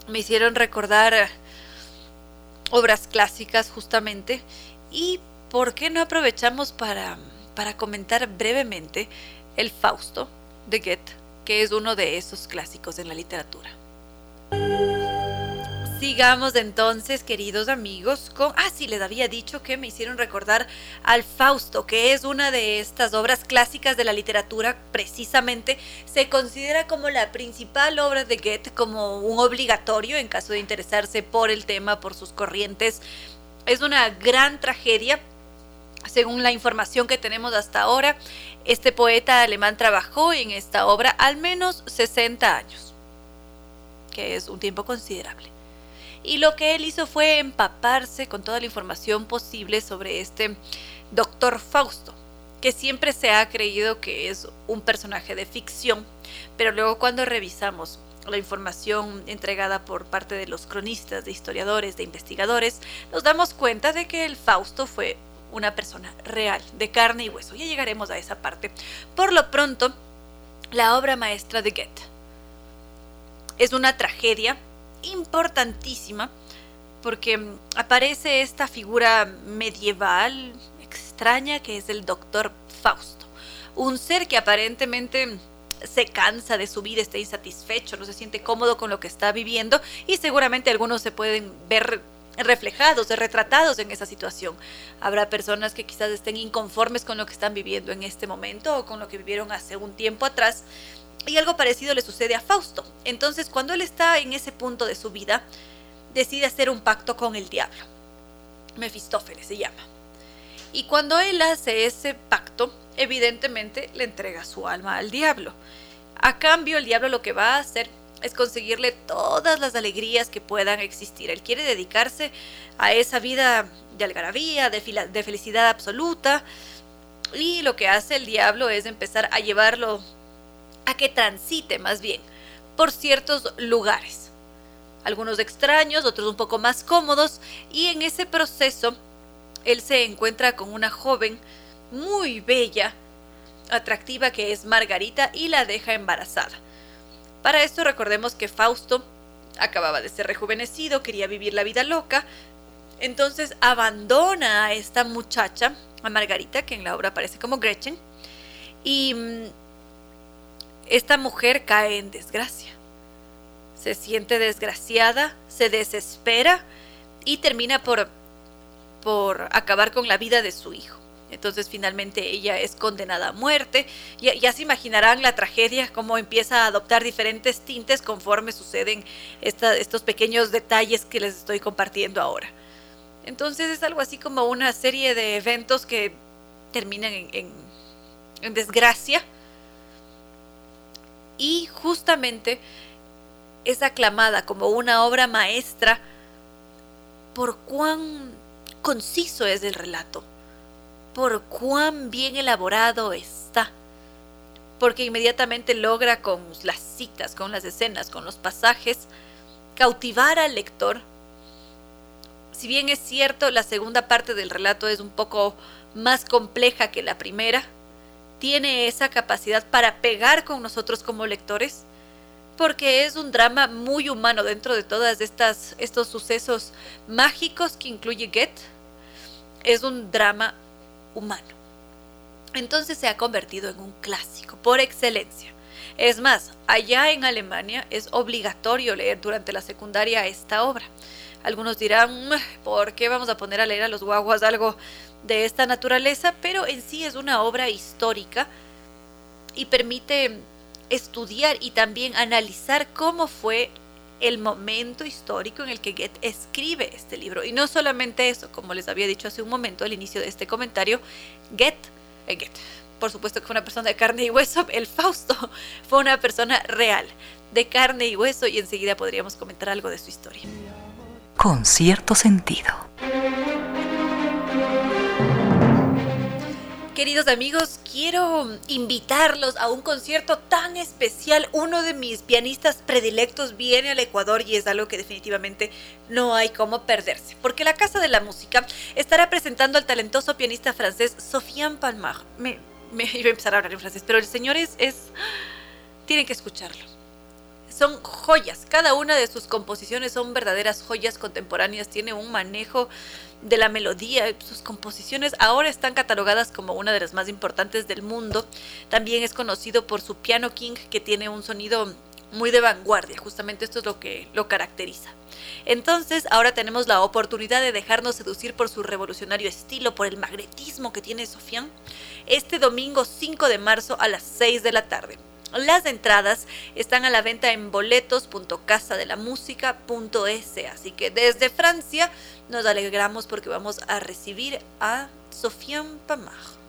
me hicieron recordar obras clásicas justamente y ¿por qué no aprovechamos para, para comentar brevemente el Fausto de Goethe, que es uno de esos clásicos en la literatura? Sigamos entonces, queridos amigos, con... Ah, sí, les había dicho que me hicieron recordar al Fausto, que es una de estas obras clásicas de la literatura, precisamente se considera como la principal obra de Goethe, como un obligatorio en caso de interesarse por el tema, por sus corrientes. Es una gran tragedia, según la información que tenemos hasta ahora. Este poeta alemán trabajó en esta obra al menos 60 años que es un tiempo considerable. Y lo que él hizo fue empaparse con toda la información posible sobre este doctor Fausto, que siempre se ha creído que es un personaje de ficción, pero luego cuando revisamos la información entregada por parte de los cronistas, de historiadores, de investigadores, nos damos cuenta de que el Fausto fue una persona real, de carne y hueso. Ya llegaremos a esa parte. Por lo pronto, la obra maestra de Goethe es una tragedia importantísima porque aparece esta figura medieval extraña que es el doctor Fausto, un ser que aparentemente se cansa de su vida, está insatisfecho, no se siente cómodo con lo que está viviendo y seguramente algunos se pueden ver reflejados, retratados en esa situación. Habrá personas que quizás estén inconformes con lo que están viviendo en este momento o con lo que vivieron hace un tiempo atrás. Y algo parecido le sucede a Fausto. Entonces, cuando él está en ese punto de su vida, decide hacer un pacto con el diablo. Mefistófeles se llama. Y cuando él hace ese pacto, evidentemente le entrega su alma al diablo. A cambio, el diablo lo que va a hacer es conseguirle todas las alegrías que puedan existir. Él quiere dedicarse a esa vida de algarabía, de, de felicidad absoluta. Y lo que hace el diablo es empezar a llevarlo a que transite más bien por ciertos lugares. Algunos extraños, otros un poco más cómodos. Y en ese proceso, él se encuentra con una joven muy bella, atractiva que es Margarita y la deja embarazada. Para esto recordemos que Fausto acababa de ser rejuvenecido, quería vivir la vida loca, entonces abandona a esta muchacha, a Margarita, que en la obra aparece como Gretchen, y mm, esta mujer cae en desgracia. Se siente desgraciada, se desespera y termina por, por acabar con la vida de su hijo. Entonces finalmente ella es condenada a muerte. Ya, ya se imaginarán la tragedia, cómo empieza a adoptar diferentes tintes conforme suceden estos pequeños detalles que les estoy compartiendo ahora. Entonces es algo así como una serie de eventos que terminan en, en desgracia. Y justamente es aclamada como una obra maestra por cuán conciso es el relato por cuán bien elaborado está, porque inmediatamente logra con las citas, con las escenas, con los pasajes, cautivar al lector. Si bien es cierto, la segunda parte del relato es un poco más compleja que la primera, tiene esa capacidad para pegar con nosotros como lectores, porque es un drama muy humano dentro de todas estas estos sucesos mágicos que incluye Goethe. Es un drama humano. Entonces se ha convertido en un clásico por excelencia. Es más, allá en Alemania es obligatorio leer durante la secundaria esta obra. Algunos dirán, ¿por qué vamos a poner a leer a los guaguas algo de esta naturaleza? Pero en sí es una obra histórica y permite estudiar y también analizar cómo fue el momento histórico en el que Goethe escribe este libro. Y no solamente eso, como les había dicho hace un momento al inicio de este comentario, Goethe, eh, Goethe por supuesto que fue una persona de carne y hueso, el Fausto fue una persona real, de carne y hueso, y enseguida podríamos comentar algo de su historia. Con cierto sentido. Queridos amigos, quiero invitarlos a un concierto tan especial. Uno de mis pianistas predilectos viene al Ecuador y es algo que definitivamente no hay como perderse. Porque la Casa de la Música estará presentando al talentoso pianista francés Sofiane Palmar. Me, iba a empezar a hablar en francés, pero el señor es... Tienen que escucharlo son joyas. Cada una de sus composiciones son verdaderas joyas contemporáneas. Tiene un manejo de la melodía. Sus composiciones ahora están catalogadas como una de las más importantes del mundo. También es conocido por su piano king que tiene un sonido muy de vanguardia. Justamente esto es lo que lo caracteriza. Entonces, ahora tenemos la oportunidad de dejarnos seducir por su revolucionario estilo, por el magnetismo que tiene Sofian, este domingo 5 de marzo a las 6 de la tarde. Las entradas están a la venta en boletos.casadelamusica.es, así que desde Francia nos alegramos porque vamos a recibir a Sofiane Pamar.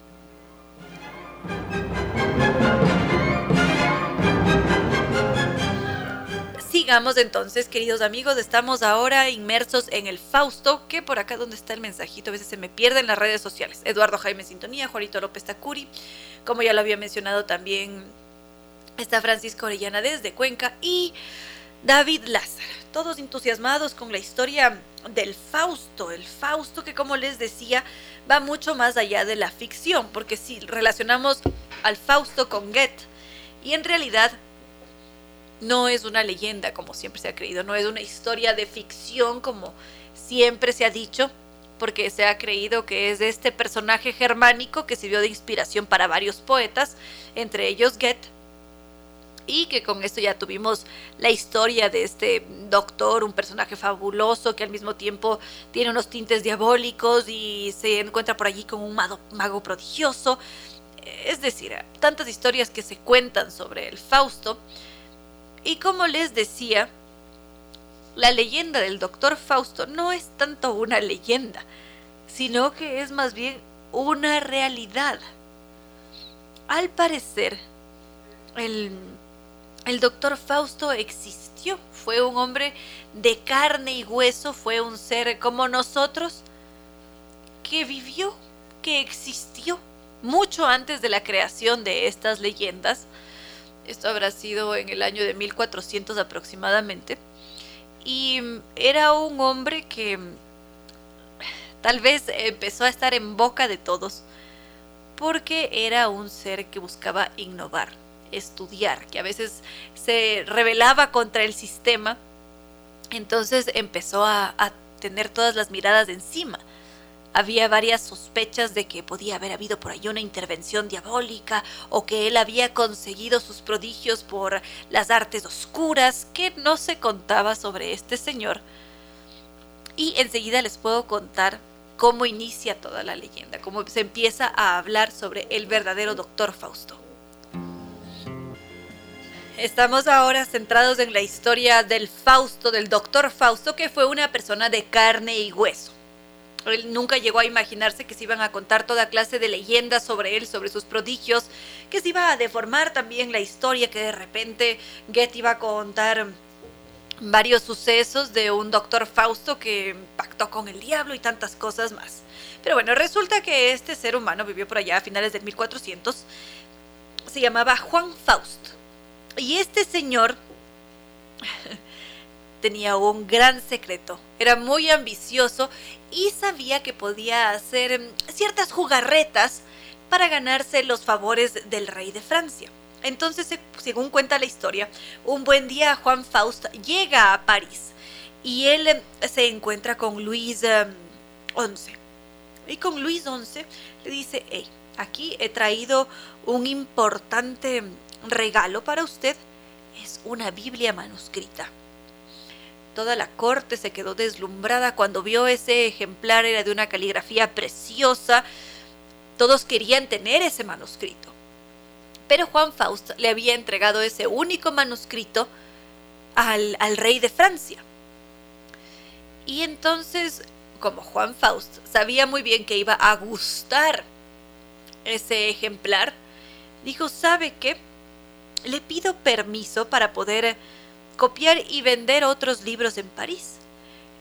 Sigamos entonces, queridos amigos, estamos ahora inmersos en el Fausto, que por acá donde está el mensajito a veces se me pierde en las redes sociales. Eduardo Jaime Sintonía, Juanito López Tacuri, como ya lo había mencionado también Está Francisco Orellana desde Cuenca y David Lázaro. Todos entusiasmados con la historia del Fausto. El Fausto que como les decía va mucho más allá de la ficción, porque si relacionamos al Fausto con Goethe, y en realidad no es una leyenda como siempre se ha creído, no es una historia de ficción como siempre se ha dicho, porque se ha creído que es este personaje germánico que sirvió de inspiración para varios poetas, entre ellos Goethe, y que con esto ya tuvimos la historia de este doctor, un personaje fabuloso que al mismo tiempo tiene unos tintes diabólicos y se encuentra por allí con un mago, mago prodigioso. Es decir, tantas historias que se cuentan sobre el Fausto. Y como les decía, la leyenda del doctor Fausto no es tanto una leyenda, sino que es más bien una realidad. Al parecer, el el doctor Fausto existió, fue un hombre de carne y hueso, fue un ser como nosotros, que vivió, que existió mucho antes de la creación de estas leyendas. Esto habrá sido en el año de 1400 aproximadamente. Y era un hombre que tal vez empezó a estar en boca de todos porque era un ser que buscaba innovar estudiar, que a veces se rebelaba contra el sistema, entonces empezó a, tener todas las miradas encima. Había varias sospechas de que podía haber habido por ahí una intervención diabólica o que él había conseguido sus prodigios por las artes oscuras, que no se contaba sobre este señor. Y enseguida les puedo contar cómo inicia toda la leyenda, cómo se empieza a hablar sobre el verdadero doctor Fausto. Estamos ahora centrados en la historia del Fausto, del doctor Fausto, que fue una persona de carne y hueso. Él nunca llegó a imaginarse que se iban a contar toda clase de leyendas sobre él, sobre sus prodigios, que se iba a deformar también la historia, que de repente Goethe iba a contar varios sucesos de un doctor Fausto que pactó con el diablo y tantas cosas más. Pero bueno, resulta que este ser humano vivió por allá a finales del 1400. Se llamaba Juan Fausto y este señor tenía un gran secreto. Era muy ambicioso y sabía que podía hacer em, ciertas jugarretas para ganarse los favores del rey de Francia. Entonces, según cuenta la historia, un buen día Juan Faust llega a París y él em, se encuentra con Luis XI. Em, y con Luis XI le dice, hey, aquí he traído un importante regalo para usted es una Biblia manuscrita. Toda la corte se quedó deslumbrada cuando vio ese ejemplar, era de una caligrafía preciosa. Todos querían tener ese manuscrito. Pero Juan Faust le había entregado ese único manuscrito al, al rey de Francia. Y entonces, como Juan Faust sabía muy bien que iba a gustar ese ejemplar, dijo, ¿sabe qué? Le pido permiso para poder copiar y vender otros libros en París.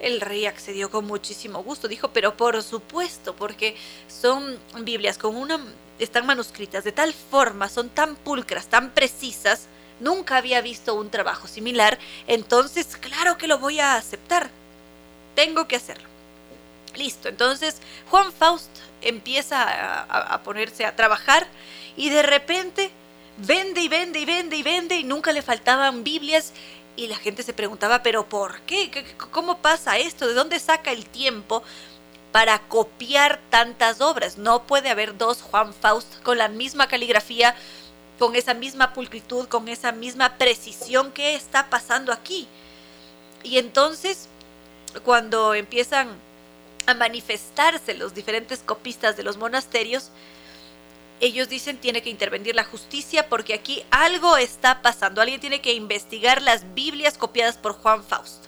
El rey accedió con muchísimo gusto, dijo, pero por supuesto, porque son Biblias con una están manuscritas de tal forma, son tan pulcras, tan precisas, nunca había visto un trabajo similar, entonces claro que lo voy a aceptar. Tengo que hacerlo. Listo, entonces Juan Faust empieza a, a ponerse a trabajar y de repente vende y vende y vende y vende y nunca le faltaban Biblias y la gente se preguntaba, pero ¿por qué? ¿Cómo pasa esto? ¿De dónde saca el tiempo para copiar tantas obras? No puede haber dos Juan Faust con la misma caligrafía, con esa misma pulcritud, con esa misma precisión. ¿Qué está pasando aquí? Y entonces, cuando empiezan a manifestarse los diferentes copistas de los monasterios, ellos dicen tiene que intervenir la justicia porque aquí algo está pasando. Alguien tiene que investigar las Biblias copiadas por Juan Faust.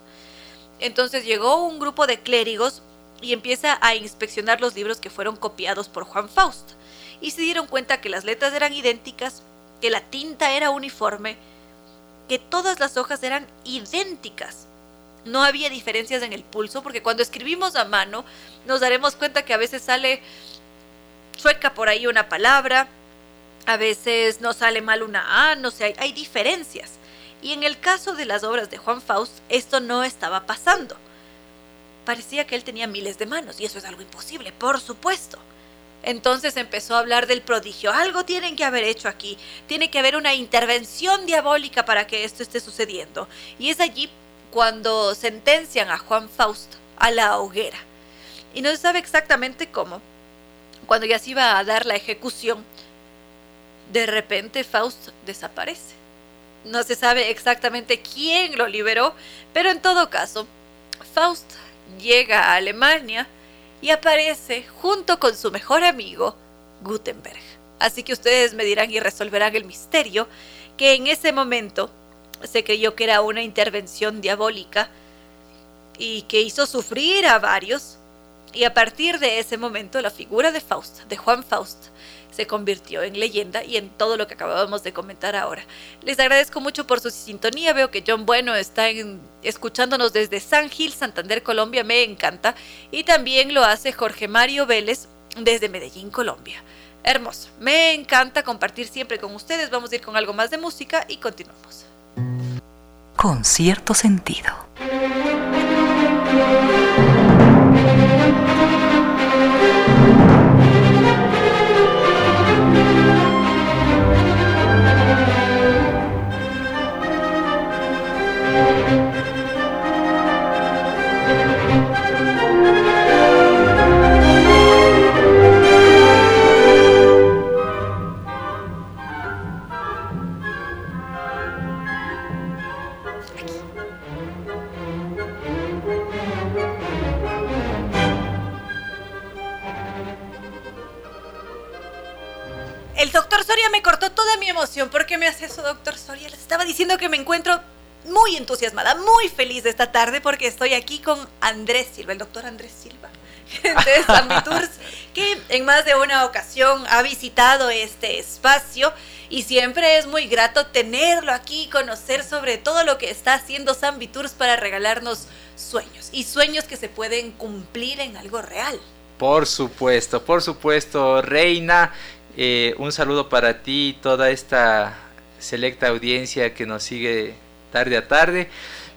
Entonces llegó un grupo de clérigos y empieza a inspeccionar los libros que fueron copiados por Juan Faust. Y se dieron cuenta que las letras eran idénticas, que la tinta era uniforme, que todas las hojas eran idénticas. No había diferencias en el pulso porque cuando escribimos a mano nos daremos cuenta que a veces sale sueca por ahí una palabra, a veces no sale mal una A, no sé, hay, hay diferencias. Y en el caso de las obras de Juan Faust, esto no estaba pasando. parecía que él tenía miles de manos y eso es algo imposible, por supuesto. Entonces empezó a hablar del prodigio. Algo tienen que haber hecho aquí. Tiene que haber una intervención diabólica para que esto esté sucediendo. Y es allí cuando sentencian a Juan Fausto a la hoguera. Y no se sabe exactamente cómo. Cuando ya se iba a dar la ejecución, de repente Faust desaparece. No se sabe exactamente quién lo liberó, pero en todo caso, Faust llega a Alemania y aparece junto con su mejor amigo, Gutenberg. Así que ustedes me dirán y resolverán el misterio que en ese momento se creyó que era una intervención diabólica y que hizo sufrir a varios. Y a partir de ese momento la figura de Faust, de Juan Faust, se convirtió en leyenda y en todo lo que acabábamos de comentar ahora. Les agradezco mucho por su sintonía. Veo que John Bueno está escuchándonos desde San Gil, Santander, Colombia. Me encanta. Y también lo hace Jorge Mario Vélez desde Medellín, Colombia. Hermoso. Me encanta compartir siempre con ustedes. Vamos a ir con algo más de música y continuamos. Con cierto sentido. ¿Por qué me hace eso, doctor Soria? Les estaba diciendo que me encuentro muy entusiasmada, muy feliz de esta tarde porque estoy aquí con Andrés Silva, el doctor Andrés Silva de San Tours, que en más de una ocasión ha visitado este espacio y siempre es muy grato tenerlo aquí, conocer sobre todo lo que está haciendo San Tours para regalarnos sueños y sueños que se pueden cumplir en algo real. Por supuesto, por supuesto, Reina. Eh, un saludo para ti y toda esta selecta audiencia que nos sigue tarde a tarde.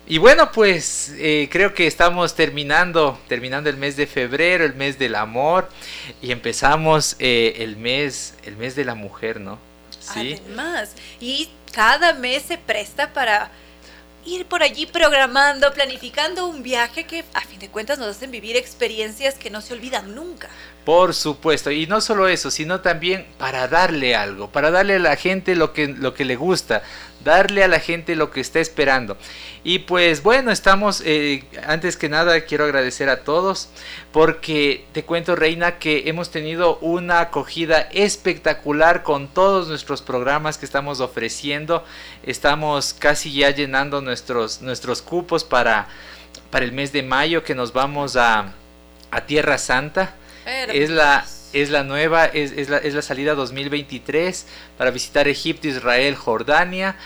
Y bueno, pues eh, creo que estamos terminando, terminando el mes de febrero, el mes del amor, y empezamos eh, el mes, el mes de la mujer, ¿no? Sí. Además, y cada mes se presta para ir por allí programando, planificando un viaje que a fin de cuentas nos hacen vivir experiencias que no se olvidan nunca. Por supuesto, y no solo eso, sino también para darle algo, para darle a la gente lo que, lo que le gusta, darle a la gente lo que está esperando. Y pues bueno, estamos, eh, antes que nada quiero agradecer a todos, porque te cuento Reina que hemos tenido una acogida espectacular con todos nuestros programas que estamos ofreciendo. Estamos casi ya llenando nuestros, nuestros cupos para, para el mes de mayo que nos vamos a, a Tierra Santa. Es la, es la nueva, es, es, la, es, la, salida 2023 para visitar Egipto, Israel, Jordania.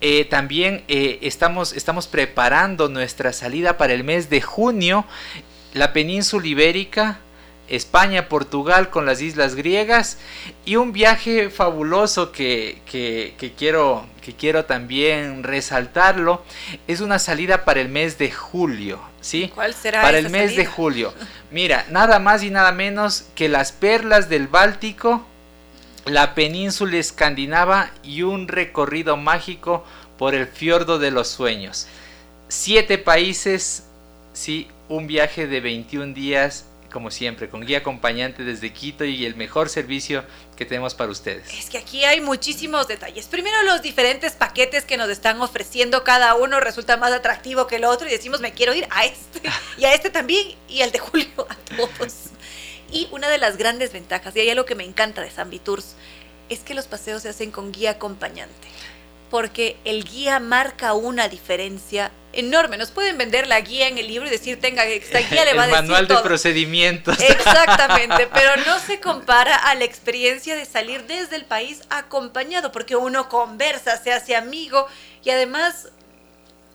Eh, también eh, estamos, estamos preparando nuestra salida para el mes de junio, la península ibérica, España, Portugal con las islas griegas y un viaje fabuloso que, que, que, quiero, que quiero también resaltarlo es una salida para el mes de julio. ¿sí? ¿Cuál será? Para el mes de julio. Mira, nada más y nada menos que las perlas del Báltico, la península escandinava y un recorrido mágico por el fiordo de los sueños. Siete países, sí, un viaje de 21 días como siempre, con guía acompañante desde Quito y el mejor servicio que tenemos para ustedes. Es que aquí hay muchísimos detalles. Primero, los diferentes paquetes que nos están ofreciendo cada uno resulta más atractivo que el otro y decimos, me quiero ir a este y a este también y al de Julio, a todos. Y una de las grandes ventajas, y hay algo que me encanta de San Tours, es que los paseos se hacen con guía acompañante porque el guía marca una diferencia enorme. Nos pueden vender la guía en el libro y decir, tenga, esta guía le va a decir manual de procedimientos. Exactamente, pero no se compara a la experiencia de salir desde el país acompañado, porque uno conversa, se hace amigo y además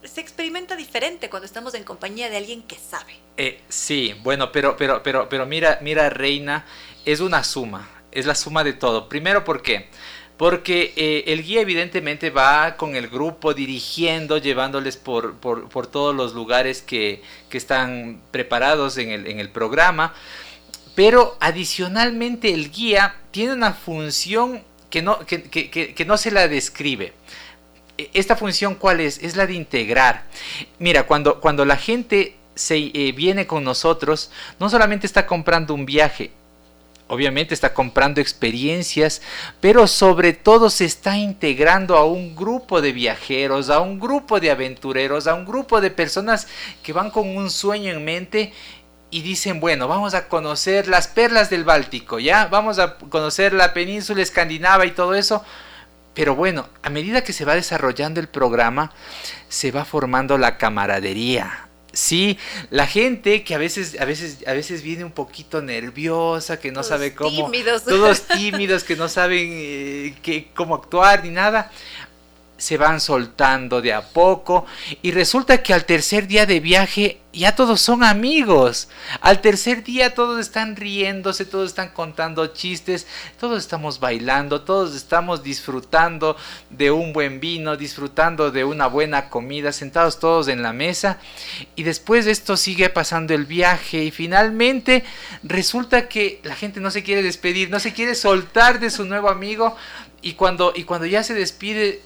se experimenta diferente cuando estamos en compañía de alguien que sabe. Eh, sí, bueno, pero, pero, pero, pero mira, mira, Reina, es una suma, es la suma de todo. Primero, ¿por qué? Porque eh, el guía evidentemente va con el grupo dirigiendo, llevándoles por, por, todos los lugares que, que están preparados en el, en el programa, pero adicionalmente el guía tiene una función que no, que, que, que no se la describe. E, ¿Esta función cuál es? Es la de integrar. Mira, cuando, cuando la gente se eh, viene con nosotros, no solamente está comprando un viaje, obviamente está comprando experiencias, pero sobre todo se está integrando a un grupo de viajeros, a un grupo de aventureros, a un grupo de personas que van con un sueño en mente y dicen, bueno, vamos a conocer las perlas del Báltico, ¿ya? Vamos a conocer la península escandinava y todo eso. Pero bueno, a medida que se va desarrollando el programa, se va formando la camaradería, Sí, la gente que a veces, a veces, a veces viene un poquito nerviosa, que no sabe cómo, tímidos. todos tímidos, que no saben eh, cómo actuar ni nada se van soltando de a poco y resulta que al tercer día de viaje ya todos son amigos. Al tercer día todos están riéndose, todos están contando chistes, todos estamos bailando, todos estamos disfrutando de un buen vino, disfrutando de una buena comida, sentados todos en la mesa y después de esto sigue pasando el viaje y finalmente resulta que la gente no se quiere despedir, no se quiere soltar de su nuevo amigo y cuando, y cuando ya se despide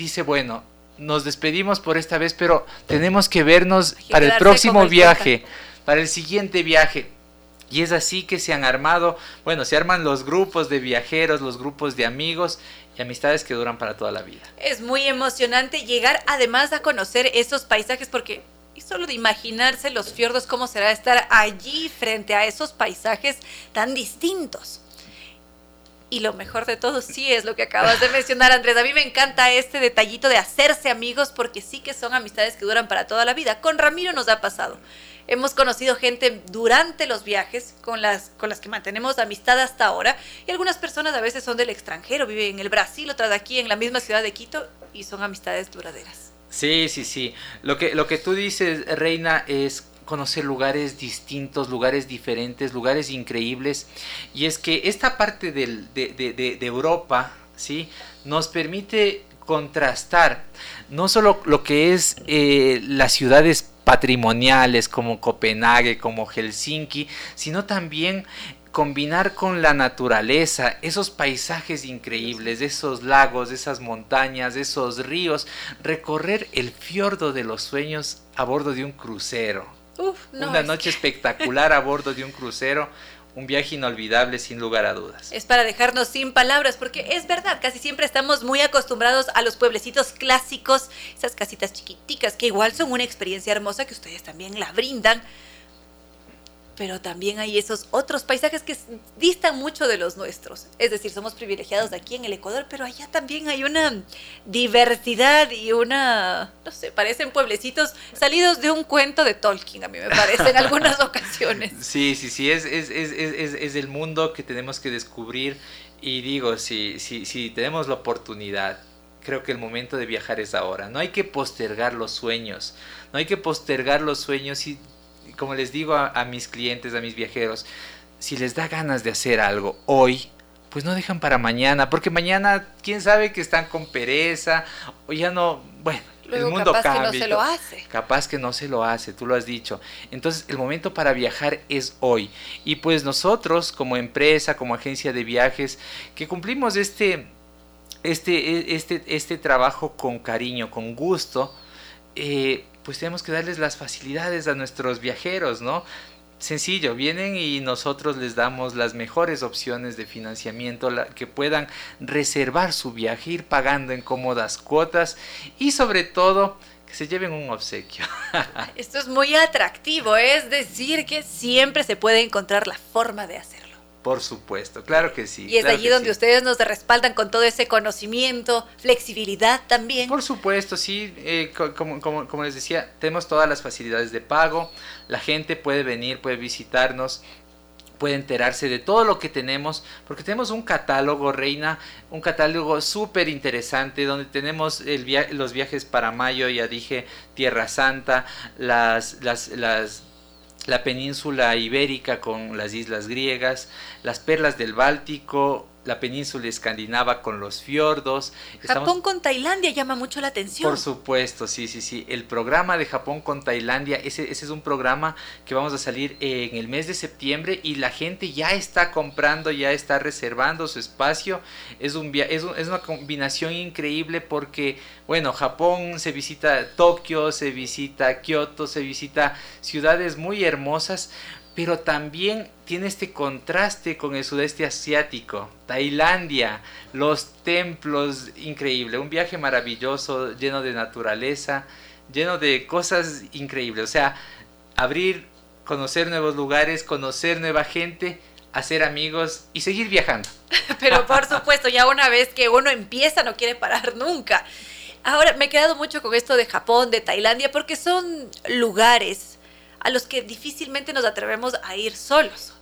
dice, bueno, nos despedimos por esta vez, pero tenemos que vernos para el próximo viaje, para el siguiente viaje. Y es así que se han armado, bueno, se arman los grupos de viajeros, los grupos de amigos y amistades que duran para toda la vida. Es muy emocionante llegar además a conocer esos paisajes porque solo de imaginarse los fiordos, cómo será estar allí frente a esos paisajes tan distintos. Y lo mejor de todo sí es lo que acabas de mencionar, Andrés. A mí me encanta este detallito de hacerse amigos porque sí que son amistades que duran para toda la vida. Con Ramiro nos ha pasado. Hemos conocido gente durante los viajes con las, con las que mantenemos amistad hasta ahora. Y algunas personas a veces son del extranjero, viven en el Brasil, otras aquí, en la misma ciudad de Quito, y son amistades duraderas. Sí, sí, sí. Lo que, lo que tú dices, Reina, es conocer lugares distintos, lugares diferentes, lugares increíbles. Y es que esta parte de, Europa, ¿sí? Nos permite contrastar no solo lo que es eh, las ciudades patrimoniales como Copenhague, como Helsinki, sino también combinar con la naturaleza, esos paisajes increíbles, esos lagos, esas montañas, esos ríos, recorrer el fiordo de los sueños a bordo de un crucero una noche espectacular a bordo de un crucero. Un viaje inolvidable sin lugar a dudas. Es para dejarnos sin palabras, porque es verdad, casi siempre estamos muy acostumbrados a los pueblecitos clásicos, esas casitas chiquiticas, que igual son una experiencia hermosa que ustedes también la brindan, pero también hay esos otros paisajes que distan mucho de los nuestros. Es decir, somos privilegiados de aquí en el Ecuador, pero allá también hay una diversidad y una, no sé, parecen pueblecitos salidos de un cuento de Tolkien, a mí me parece, en algunas ocasiones. Sí, sí, sí, es, es, es, es, el mundo que tenemos que descubrir y digo, si, si, si tenemos la oportunidad, creo que el momento de viajar es ahora. No hay que postergar los sueños. No hay que postergar los sueños y como les digo a, mis clientes, a mis viajeros, si les da ganas de hacer algo hoy, pues no dejan para mañana, porque mañana quién sabe que están con pereza o ya no, bueno, el mundo capaz cambia. Que no se lo hace. Capaz que no se lo hace, tú lo has dicho. Entonces, el momento para viajar es hoy. Y pues nosotros, como empresa, como agencia de viajes, que cumplimos este, este, e, este, este trabajo con cariño, con gusto, eh, pues tenemos que darles las facilidades a nuestros viajeros, ¿no? Sencillo, vienen y nosotros les damos las mejores opciones de financiamiento que puedan reservar su viaje, ir pagando en cómodas cuotas y sobre todo que se lleven un obsequio. Esto es muy atractivo, es decir, que siempre se puede encontrar la forma de hacerlo. Por supuesto, claro que sí. Y es allí donde ustedes nos respaldan con todo ese conocimiento, flexibilidad también. Por supuesto, sí, eh, como, como, como, les decía, tenemos todas las facilidades de pago, la gente puede venir, puede visitarnos, puede enterarse de todo lo que tenemos, porque tenemos un catálogo, Reina, un catálogo súper interesante, donde tenemos el los viajes para mayo, ya dije, Tierra Santa, las, las, las la península ibérica con las islas griegas, las perlas del Báltico, la península escandinava con los fiordos. Japón con Tailandia llama mucho la atención. Por supuesto, sí, sí, sí. El programa de Japón con Tailandia, ese, ese es un programa que vamos a salir en el mes de septiembre y la gente ya está comprando, ya está reservando su espacio. Es, un, es, es una combinación increíble porque, bueno, Japón se visita Tokio, se visita Kioto, se visita ciudades muy hermosas, pero también tiene este contraste con el sudeste asiático, Tailandia, los templos, increíble, un viaje maravilloso, lleno de naturaleza, lleno de cosas increíbles, o sea, abrir, conocer nuevos lugares, conocer nueva gente, hacer amigos y seguir viajando. Pero por supuesto, ya una vez que uno empieza no quiere parar nunca. Ahora, me he quedado mucho con esto de Japón, de Tailandia, porque son lugares a los que difícilmente nos atrevemos a ir solos,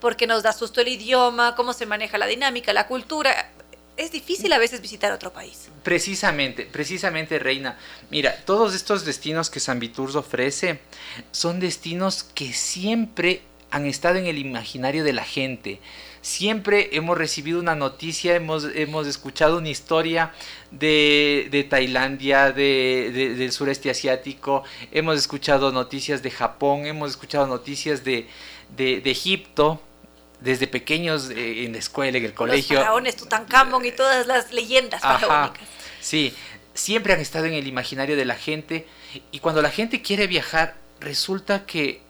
porque nos da susto el idioma, cómo se maneja la dinámica, la cultura. Es difícil a veces visitar otro país. Precisamente, precisamente, Reina. Mira, todos estos destinos que San Viturs ofrece son destinos que siempre han estado en el imaginario de la gente siempre hemos recibido una noticia, hemos, hemos escuchado una historia de, Tailandia, de, del sureste asiático, hemos escuchado noticias de Japón, hemos escuchado noticias de, Egipto, desde pequeños eh, en la escuela, en el colegio. Los faraones, Tutankamón y todas las leyendas faraónicas. Sí, siempre han estado en el imaginario de la gente y cuando la gente quiere viajar, resulta que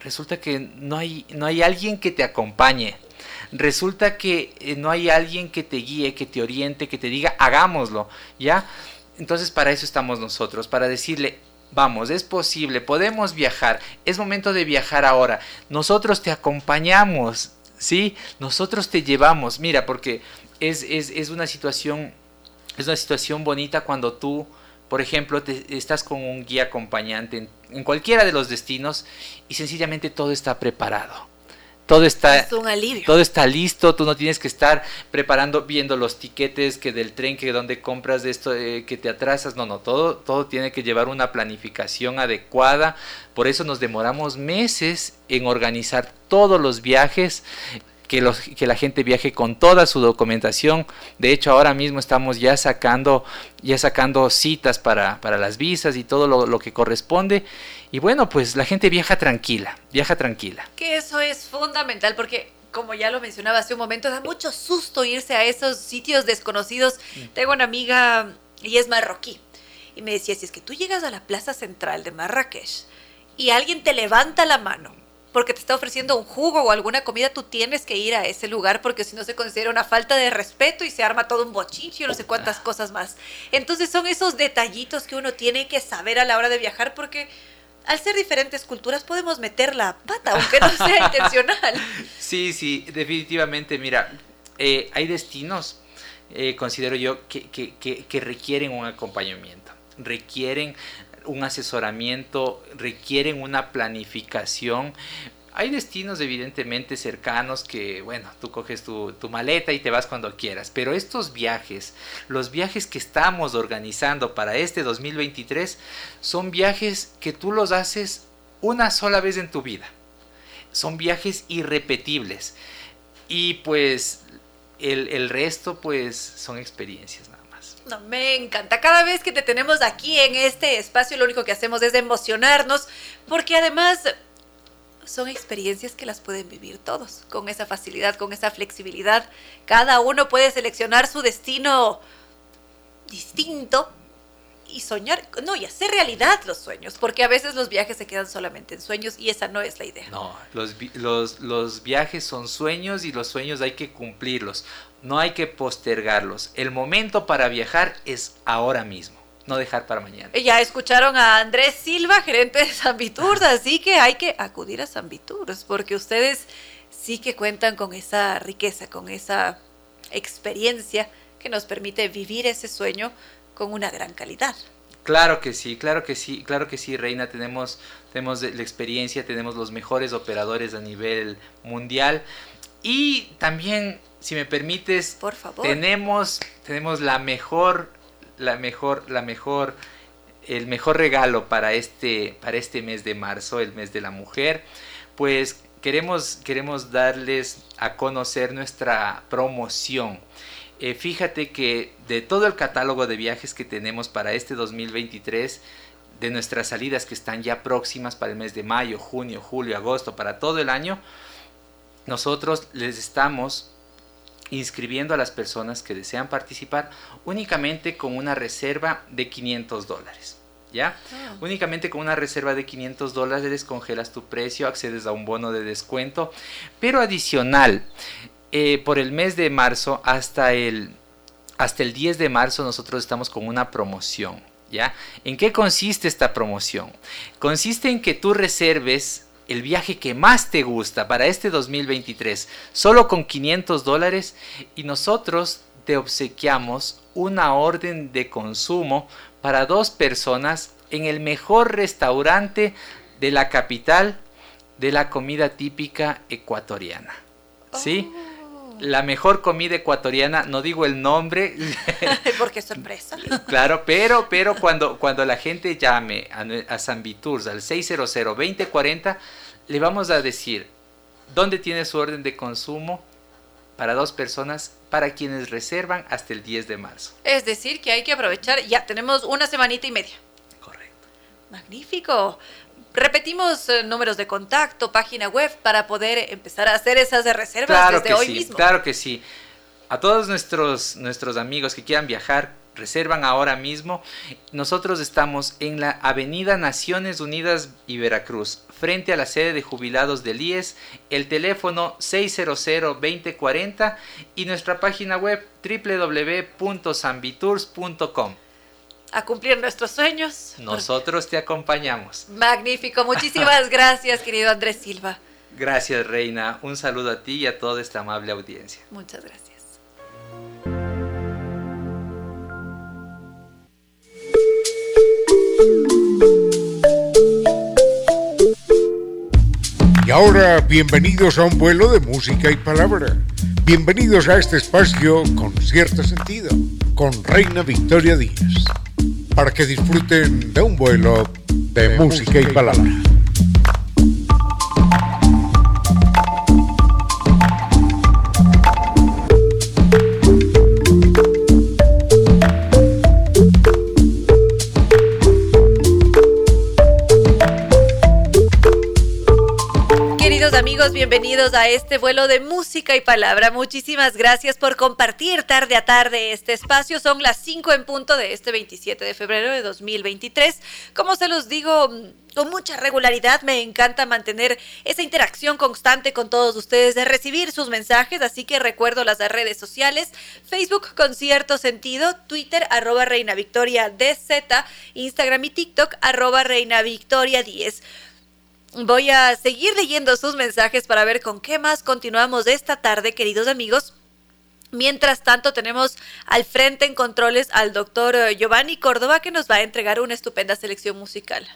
resulta que no hay no hay alguien que te acompañe resulta que eh, no hay alguien que te guíe, que te oriente, que te diga, hagámoslo, ¿ya? Entonces para eso estamos nosotros, para decirle, vamos, es posible, podemos viajar, es momento de viajar ahora, nosotros te acompañamos, ¿sí? Nosotros te llevamos, mira, porque es, es, una situación, es una situación bonita cuando tú, por ejemplo, te, estás con un guía acompañante en cualquiera de los destinos y sencillamente todo está preparado todo está todo está listo tú no tienes que estar preparando viendo los tiquetes que del tren que donde compras de esto eh, que te atrasas no no todo todo tiene que llevar una planificación adecuada por eso nos demoramos meses en organizar todos los viajes que, los, que la gente viaje con toda su documentación. De hecho, ahora mismo estamos ya sacando, ya sacando citas para, para las visas y todo lo, lo, que corresponde. Y bueno, pues la gente viaja tranquila, viaja tranquila. Que eso es fundamental porque como ya lo mencionaba hace un momento, da mucho susto irse a esos sitios desconocidos. Mm. Tengo una amiga y es marroquí. Y me decía, si es que tú llegas a la plaza central de Marrakech y alguien te levanta la mano porque te está ofreciendo un jugo o alguna comida, tú tienes que ir a ese lugar porque si no se considera una falta de respeto y se arma todo un bochinche no sé cuántas cosas más. Entonces son esos detallitos que uno tiene que saber a la hora de viajar porque al ser diferentes culturas podemos meter la pata, aunque no sea intencional. Sí, sí, definitivamente. Mira, eh, hay destinos, eh, considero yo, que, que, que requieren un acompañamiento, requieren un asesoramiento, requieren una planificación. Hay destinos evidentemente cercanos que, bueno, tú coges tu, maleta y te vas cuando quieras, pero estos viajes, los viajes que estamos organizando para este 2023, son viajes que tú los haces una sola vez en tu vida. Son viajes irrepetibles. Y pues el, resto pues son experiencias. No, me encanta. Cada vez que te tenemos aquí en este espacio, lo único que hacemos es emocionarnos, porque además son experiencias que las pueden vivir todos, con esa facilidad, con esa flexibilidad. Cada uno puede seleccionar su destino distinto y soñar, no, y hacer realidad los sueños, porque a veces los viajes se quedan solamente en sueños y esa no es la idea. No, los, los, los viajes son sueños y los sueños hay que cumplirlos no hay que postergarlos. El momento para viajar es ahora mismo, no dejar para mañana. Ya escucharon a Andrés Silva, gerente de San Viturs, así que hay que acudir a San Viturs, porque ustedes sí que cuentan con esa riqueza, con esa experiencia que nos permite vivir ese sueño con una gran calidad. Claro que sí, claro que sí, claro que sí, Reina, tenemos, tenemos la experiencia, tenemos los mejores operadores a nivel mundial y también si me permites, por favor. Tenemos, tenemos la mejor, la mejor, la mejor, el mejor regalo para este, para este mes de marzo, el mes de la mujer. Pues queremos, queremos darles a conocer nuestra promoción. Eh, fíjate que de todo el catálogo de viajes que tenemos para este 2023, de nuestras salidas que están ya próximas para el mes de mayo, junio, julio, agosto, para todo el año, nosotros les estamos inscribiendo a las personas que desean participar únicamente con una reserva de 500 dólares. ¿Ya? Ah. Únicamente con una reserva de 500 dólares congelas tu precio, accedes a un bono de descuento, pero adicional, eh, por el mes de marzo hasta el, hasta el 10 de marzo nosotros estamos con una promoción. ¿Ya? ¿En qué consiste esta promoción? Consiste en que tú reserves el viaje que más te gusta para este 2023, solo con 500 dólares y nosotros te obsequiamos una orden de consumo para dos personas en el mejor restaurante de la capital de la comida típica ecuatoriana. ¿Sí? Oh la mejor comida ecuatoriana, no digo el nombre. Porque es sorpresa. claro, pero, pero cuando, cuando la gente llame a, a San Viturs al 600-2040, le vamos a decir dónde tiene su orden de consumo para dos personas para quienes reservan hasta el 10 de marzo. Es decir, que hay que aprovechar, ya tenemos una semanita y media. Correcto. Magnífico. Repetimos eh, números de contacto, página web para poder empezar a hacer esas reservas desde hoy mismo. Claro que sí. A todos nuestros, nuestros amigos que quieran viajar, reservan ahora mismo. Nosotros estamos en la Avenida Naciones Unidas y Veracruz, frente a la sede de jubilados del IES, el teléfono 600-2040 y nuestra página web www.sambitours.com a cumplir nuestros sueños. Nosotros te acompañamos. Magnífico, muchísimas gracias, querido Andrés Silva. Gracias, Reina. Un saludo a ti y a toda esta amable audiencia. Muchas gracias. Y ahora, bienvenidos a un vuelo de música y palabra. Bienvenidos a este espacio con cierto sentido, con Reina Victoria Díaz para que disfruten de un vuelo de, música y palabra. Bienvenidos a este vuelo de música y palabra. Muchísimas gracias por compartir tarde a tarde este espacio. Son las 5 en punto de este 27 de febrero de 2023. Como se los digo con mucha regularidad, me encanta mantener esa interacción constante con todos ustedes, de recibir sus mensajes, así que recuerdo las redes sociales, Facebook con cierto sentido, Twitter arroba Reina Victoria DZ, Instagram y TikTok arroba Reina Victoria 10. Voy a seguir leyendo sus mensajes para ver con qué más continuamos esta tarde, queridos amigos. Mientras tanto, tenemos al frente en controles al doctor eh, Giovanni Córdoba que nos va a entregar una estupenda selección musical.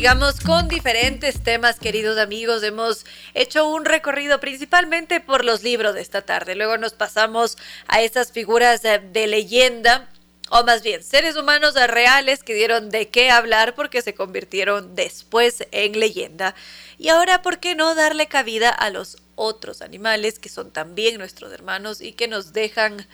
Sigamos con diferentes temas, queridos amigos. Hemos hecho un recorrido principalmente por los libros de esta tarde. Luego nos pasamos a esas figuras de, leyenda o más bien seres humanos reales que dieron de qué hablar porque se convirtieron después en leyenda. Y ahora, ¿por qué no darle cabida a los otros animales que son también nuestros hermanos y que nos dejan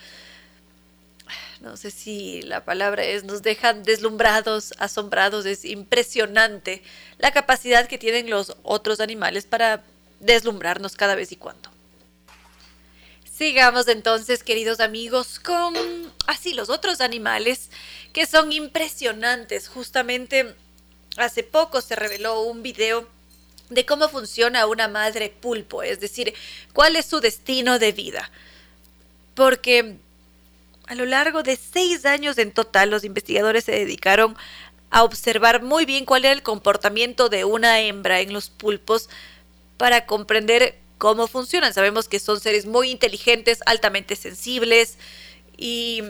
no sé si la palabra es, nos dejan deslumbrados, asombrados, es impresionante la capacidad que tienen los otros animales para deslumbrarnos cada vez y cuando. Sigamos entonces, queridos amigos, con así los otros animales que son impresionantes. Justamente hace poco se reveló un video de cómo funciona una madre pulpo, es decir, cuál es su destino de vida. Porque a lo largo de seis años en total, los investigadores se dedicaron a observar muy bien cuál era el comportamiento de una hembra en los pulpos para comprender cómo funcionan. Sabemos que son seres muy inteligentes, altamente sensibles y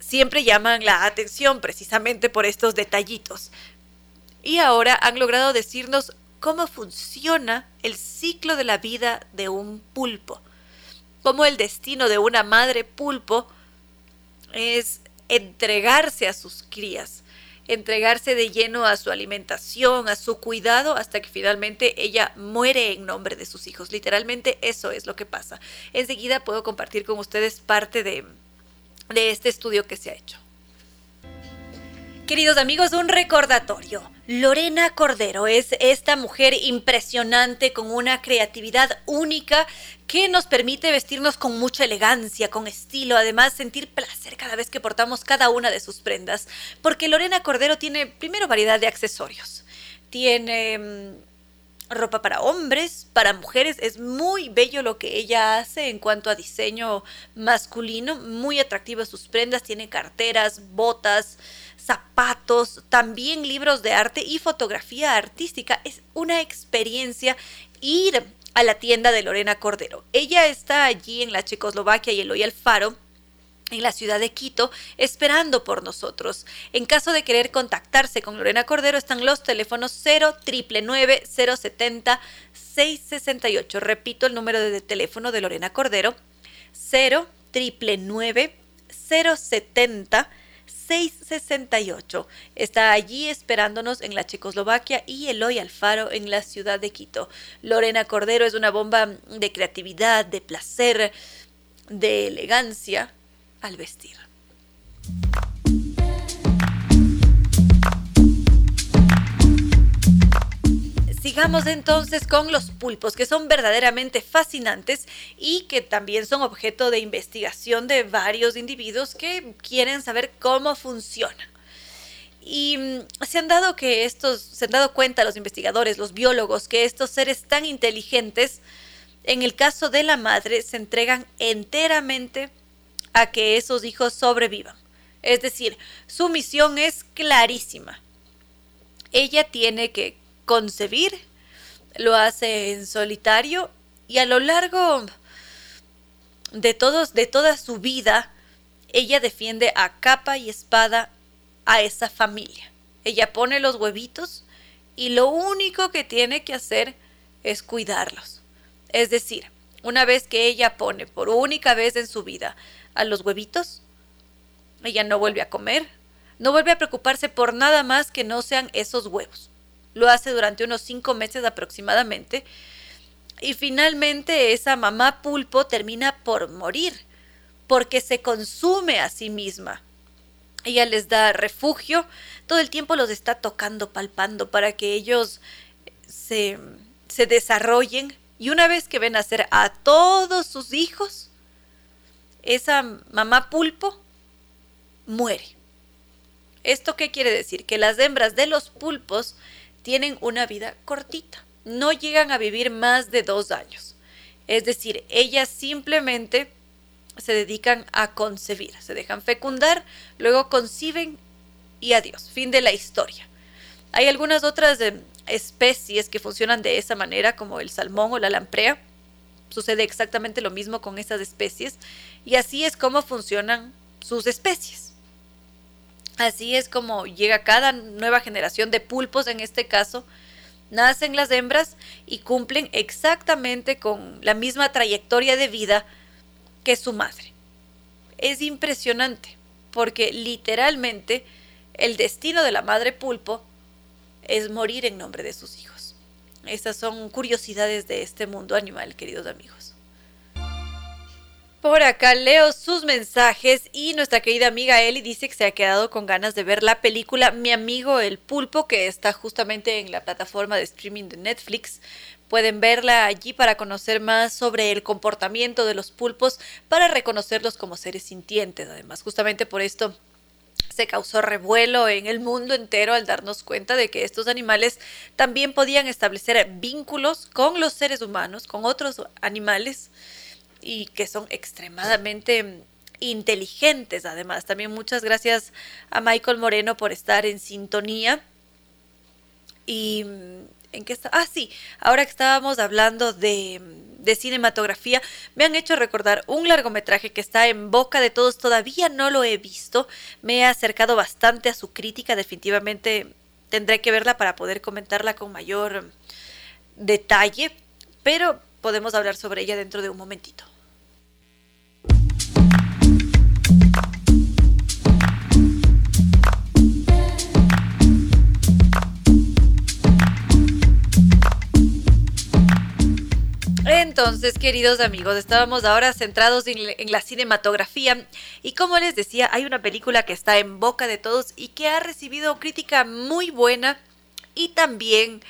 siempre llaman la atención precisamente por estos detallitos. Y ahora han logrado decirnos cómo funciona el ciclo de la vida de un pulpo, cómo el destino de una madre pulpo es entregarse a sus crías, entregarse de lleno a su alimentación, a su cuidado, hasta que finalmente ella muere en nombre de sus hijos. Literalmente eso es lo que pasa. Enseguida puedo compartir con ustedes parte de, de este estudio que se ha hecho. Queridos amigos, un recordatorio. Lorena Cordero es esta mujer impresionante con una creatividad única que nos permite vestirnos con mucha elegancia, con estilo, además sentir placer cada vez que portamos cada una de sus prendas, porque Lorena Cordero tiene primero variedad de accesorios. Tiene mm, ropa para hombres, para mujeres. Es muy bello lo que ella hace en cuanto a diseño masculino, muy atractivas sus prendas, tiene carteras, botas, zapatos, también libros de arte y fotografía artística. Es una experiencia ir a la tienda de Lorena Cordero. Ella está allí en la Checoslovaquia y Eloy Alfaro en la ciudad de Quito, esperando por nosotros. En caso de querer contactarse con Lorena Cordero, están los teléfonos 0 070 668. Repito el número de teléfono de Lorena Cordero, 0 070 668. Está allí esperándonos en la Checoslovaquia y Eloy Alfaro en la ciudad de Quito. Lorena Cordero es una bomba de creatividad, de placer, de elegancia al vestir. Sigamos entonces con los pulpos, que son verdaderamente fascinantes y que también son objeto de investigación de varios individuos que quieren saber cómo funcionan. Y mm, se han dado que estos, se han dado cuenta los investigadores, los biólogos, que estos seres tan inteligentes, en el caso de la madre, se entregan enteramente a que esos hijos sobrevivan. Es decir, su misión es clarísima. Ella tiene que concebir, lo hace en solitario y a lo largo de todos de toda su vida ella defiende a capa y espada a esa familia. Ella pone los huevitos y lo único que tiene que hacer es cuidarlos. Es decir, una vez que ella pone por única vez en su vida a los huevitos, ella no vuelve a comer, no vuelve a preocuparse por nada más que no sean esos huevos. Lo hace durante unos cinco meses aproximadamente. Y finalmente esa mamá pulpo termina por morir porque se consume a sí misma. Ella les da refugio, todo el tiempo los está tocando, palpando para que ellos se, se desarrollen. Y una vez que ven nacer a todos sus hijos, esa mamá pulpo muere. ¿Esto qué quiere decir? Que las hembras de los pulpos tienen una vida cortita, no llegan a vivir más de dos años. Es decir, ellas simplemente se dedican a concebir, se dejan fecundar, luego conciben y adiós, fin de la historia. Hay algunas otras eh, especies que funcionan de esa manera, como el salmón o la lamprea. Sucede exactamente lo mismo con esas especies y así es como funcionan sus especies. Así es como llega cada nueva generación de pulpos, en este caso, nacen las hembras y cumplen exactamente con la misma trayectoria de vida que su madre. Es impresionante, porque literalmente el destino de la madre pulpo es morir en nombre de sus hijos. Estas son curiosidades de este mundo animal, queridos amigos. Por acá leo sus mensajes y nuestra querida amiga Eli dice que se ha quedado con ganas de ver la película Mi amigo el pulpo que está justamente en la plataforma de streaming de Netflix. Pueden verla allí para conocer más sobre el comportamiento de los pulpos, para reconocerlos como seres sintientes. Además, justamente por esto se causó revuelo en el mundo entero al darnos cuenta de que estos animales también podían establecer vínculos con los seres humanos, con otros animales y que son extremadamente inteligentes además. También muchas gracias a Michael Moreno por estar en sintonía. Y mm, en qué está. Ah, sí, ahora que estábamos hablando de, de, cinematografía, me han hecho recordar un largometraje que está en boca de todos. Todavía no lo he visto. Me he acercado bastante a su crítica. Definitivamente tendré que verla para poder comentarla con mayor detalle. Pero podemos hablar sobre ella dentro de un momentito. Entonces, queridos amigos, estábamos ahora centrados en, la cinematografía y como les decía, hay una película que está en boca de todos y que ha recibido crítica muy buena y también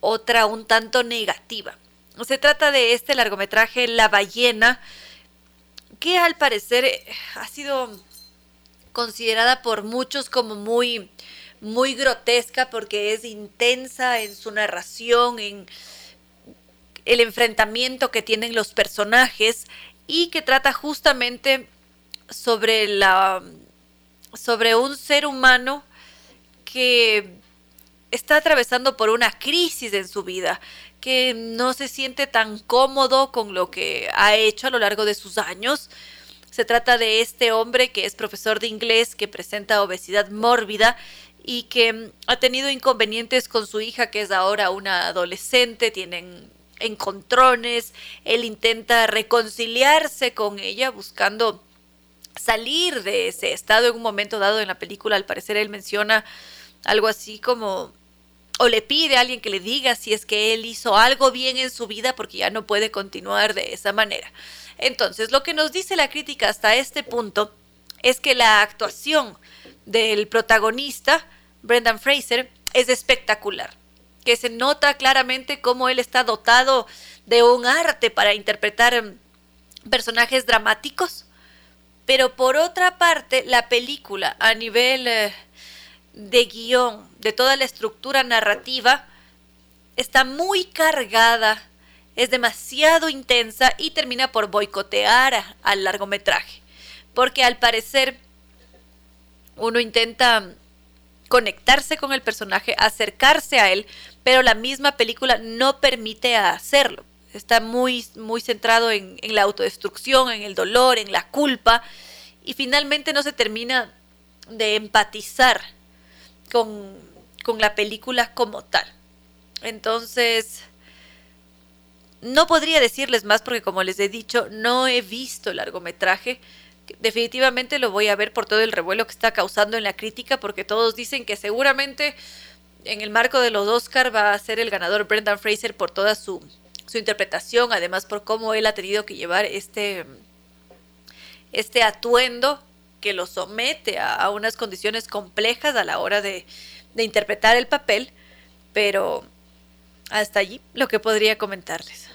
otra un tanto negativa. Se trata de este largometraje La ballena, que al parecer eh, ha sido considerada por muchos como muy muy grotesca porque es intensa en su narración, en el enfrentamiento que tienen los personajes y que trata justamente sobre la sobre un ser humano que está atravesando por una crisis en su vida, que no se siente tan cómodo con lo que ha hecho a lo largo de sus años. Se trata de este hombre que es profesor de inglés, que presenta obesidad mórbida y que ha tenido inconvenientes con su hija, que es ahora una adolescente, tienen encontrones, él intenta reconciliarse con ella buscando salir de ese estado en un momento dado en la película, al parecer él menciona algo así como o le pide a alguien que le diga si es que él hizo algo bien en su vida porque ya no puede continuar de esa manera. Entonces, lo que nos dice la crítica hasta este punto es que la actuación del protagonista, Brendan Fraser, es espectacular que se nota claramente cómo él está dotado de un arte para interpretar em, personajes dramáticos. Pero por otra parte, la película a nivel eh, de guion, de toda la estructura narrativa, está muy cargada, es demasiado intensa y termina por boicotear al largometraje. Porque al parecer uno intenta conectarse con el personaje, acercarse a él, pero la misma película no permite hacerlo. Está muy, muy centrado en, la autodestrucción, en el dolor, en la culpa, y finalmente no se termina de empatizar con, con la película como tal. Entonces, no podría decirles más porque como les he dicho, no he visto el largometraje. Definitivamente lo voy a ver por todo el revuelo que está causando en la crítica porque todos dicen que seguramente en el marco de los Oscar va a ser el ganador Brendan Fraser por toda su, su interpretación, además por cómo él ha tenido que llevar este, este atuendo que lo somete a, unas condiciones complejas a la hora de, de interpretar el papel, pero hasta allí lo que podría comentarles.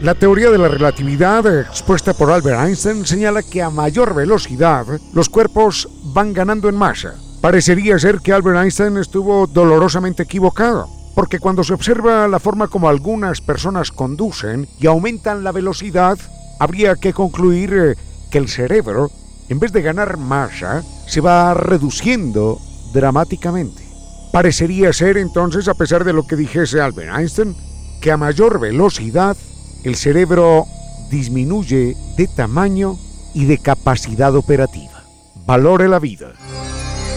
La teoría de la relatividad expuesta por Albert Einstein señala que a mayor velocidad los cuerpos van ganando en masa. Parecería ser que Albert Einstein estuvo dolorosamente equivocado, porque cuando se observa la forma como algunas personas conducen y aumentan la velocidad, habría que concluir eh, que el cerebro, en vez de ganar masa, se va reduciendo dramáticamente. Parecería ser entonces, a pesar de lo que dijese Albert Einstein, que a mayor velocidad el cerebro disminuye de tamaño y de capacidad operativa. Valore la vida.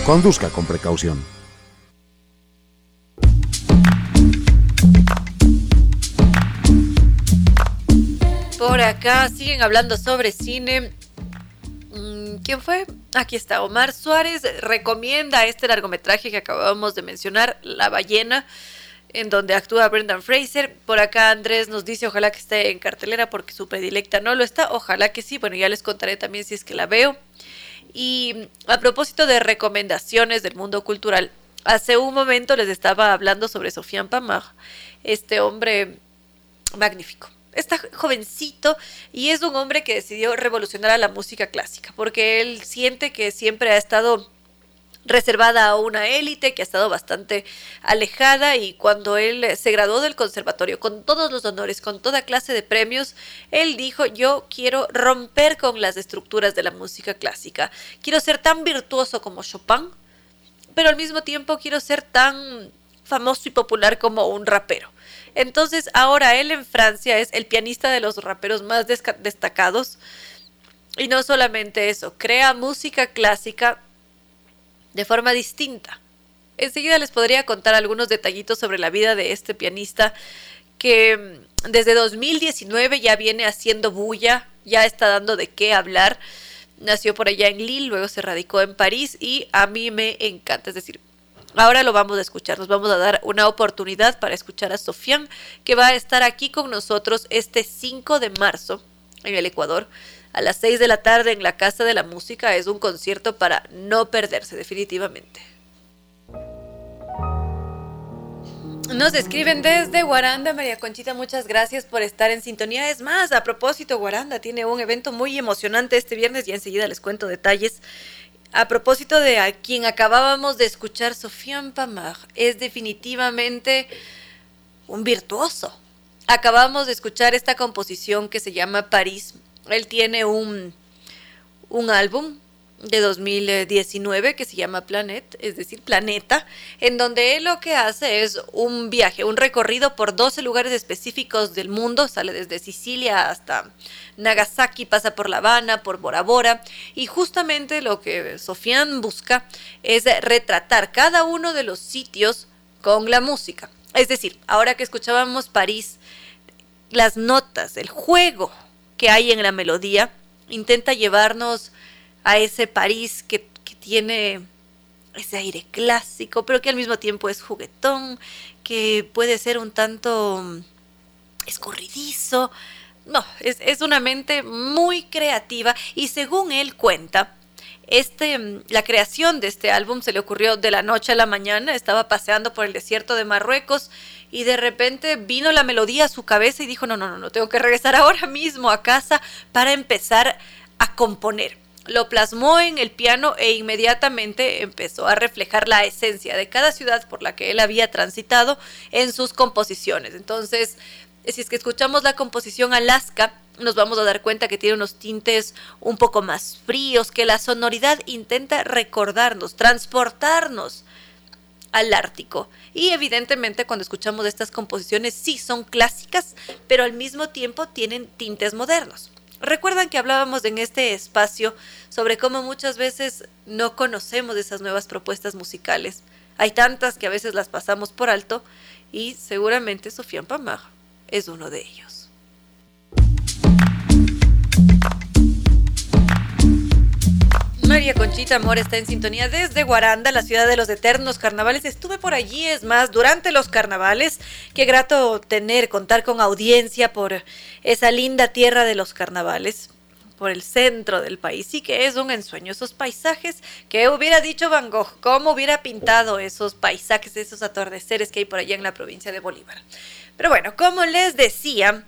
Conduzca con precaución. Por acá siguen hablando sobre cine. Mm, ¿Quién fue? Aquí está. Omar Suárez recomienda este largometraje que acabamos de mencionar, La ballena en donde actúa Brendan Fraser. Por acá Andrés nos dice ojalá que esté en cartelera porque su predilecta no lo está. Ojalá que sí. Bueno, ya les contaré también si es que la veo. Y a propósito de recomendaciones del mundo cultural, hace un momento les estaba hablando sobre Sofian Pamar, este hombre magnífico. Está jovencito y es un hombre que decidió revolucionar a la música clásica porque él siente que siempre ha estado reservada a una élite que ha estado bastante alejada y cuando él se graduó del conservatorio con todos los honores, con toda clase de premios, él dijo yo quiero romper con las estructuras de la música clásica, quiero ser tan virtuoso como Chopin, pero al mismo tiempo quiero ser tan famoso y popular como un rapero. Entonces ahora él en Francia es el pianista de los raperos más destacados. Y no solamente eso, crea música clásica de forma distinta. Enseguida les podría contar algunos detallitos sobre la vida de este pianista que mm, desde 2019 ya viene haciendo bulla, ya está dando de qué hablar. Nació por allá en Lille, luego se radicó en París y a mí me encanta, es decir, Ahora lo vamos a escuchar, nos vamos a dar una oportunidad para escuchar a Sofian, que va a estar aquí con nosotros este 5 de marzo en el Ecuador a las 6 de la tarde en la Casa de la Música. Es un concierto para no perderse definitivamente. Nos escriben desde Guaranda, María Conchita, muchas gracias por estar en sintonía. Es más, a propósito, Guaranda tiene un evento muy emocionante este viernes y enseguida les cuento detalles. A propósito de a quien acabábamos de escuchar, Sofian Pamar, es definitivamente un virtuoso. Acabamos de escuchar esta composición que se llama París. Él tiene un, un álbum de 2019 que se llama Planet, es decir, Planeta, en donde él lo que hace es un viaje, un recorrido por 12 lugares específicos del mundo, sale desde Sicilia hasta Nagasaki, pasa por La Habana, por Bora Bora, y justamente lo que Sofian busca es retratar cada uno de los sitios con la música. Es decir, ahora que escuchábamos París, las notas, el juego que hay en la melodía, intenta llevarnos a ese París que, tiene ese aire clásico, pero que al mismo tiempo es juguetón, que puede ser un tanto escorridizo. No, es, es, una mente muy creativa y según él cuenta, este, la creación de este álbum se le ocurrió de la noche a la mañana, estaba paseando por el desierto de Marruecos y de repente vino la melodía a su cabeza y dijo, no, no, no, no, tengo que regresar ahora mismo a casa para empezar a componer lo plasmó en el piano e inmediatamente empezó a reflejar la esencia de cada ciudad por la que él había transitado en sus composiciones. Entonces, si es que escuchamos la composición Alaska, nos vamos a dar cuenta que tiene unos tintes un poco más fríos, que la sonoridad intenta recordarnos, transportarnos al Ártico. Y evidentemente cuando escuchamos estas composiciones sí son clásicas, pero al mismo tiempo tienen tintes modernos. Recuerdan que hablábamos en este espacio sobre cómo muchas veces no conocemos esas nuevas propuestas musicales. Hay tantas que a veces las pasamos por alto y seguramente Sofía Pamar es uno de ellos. María Conchita Amor está en sintonía desde Guaranda, la ciudad de los eternos carnavales. Estuve por allí, es más, durante los carnavales. Qué grato tener, contar con audiencia por esa linda tierra de los carnavales, por el centro del país. Sí que es un ensueño, esos paisajes que hubiera dicho Van Gogh, cómo hubiera pintado esos paisajes, esos atardeceres que hay por allá en la provincia de Bolívar. Pero bueno, como les decía,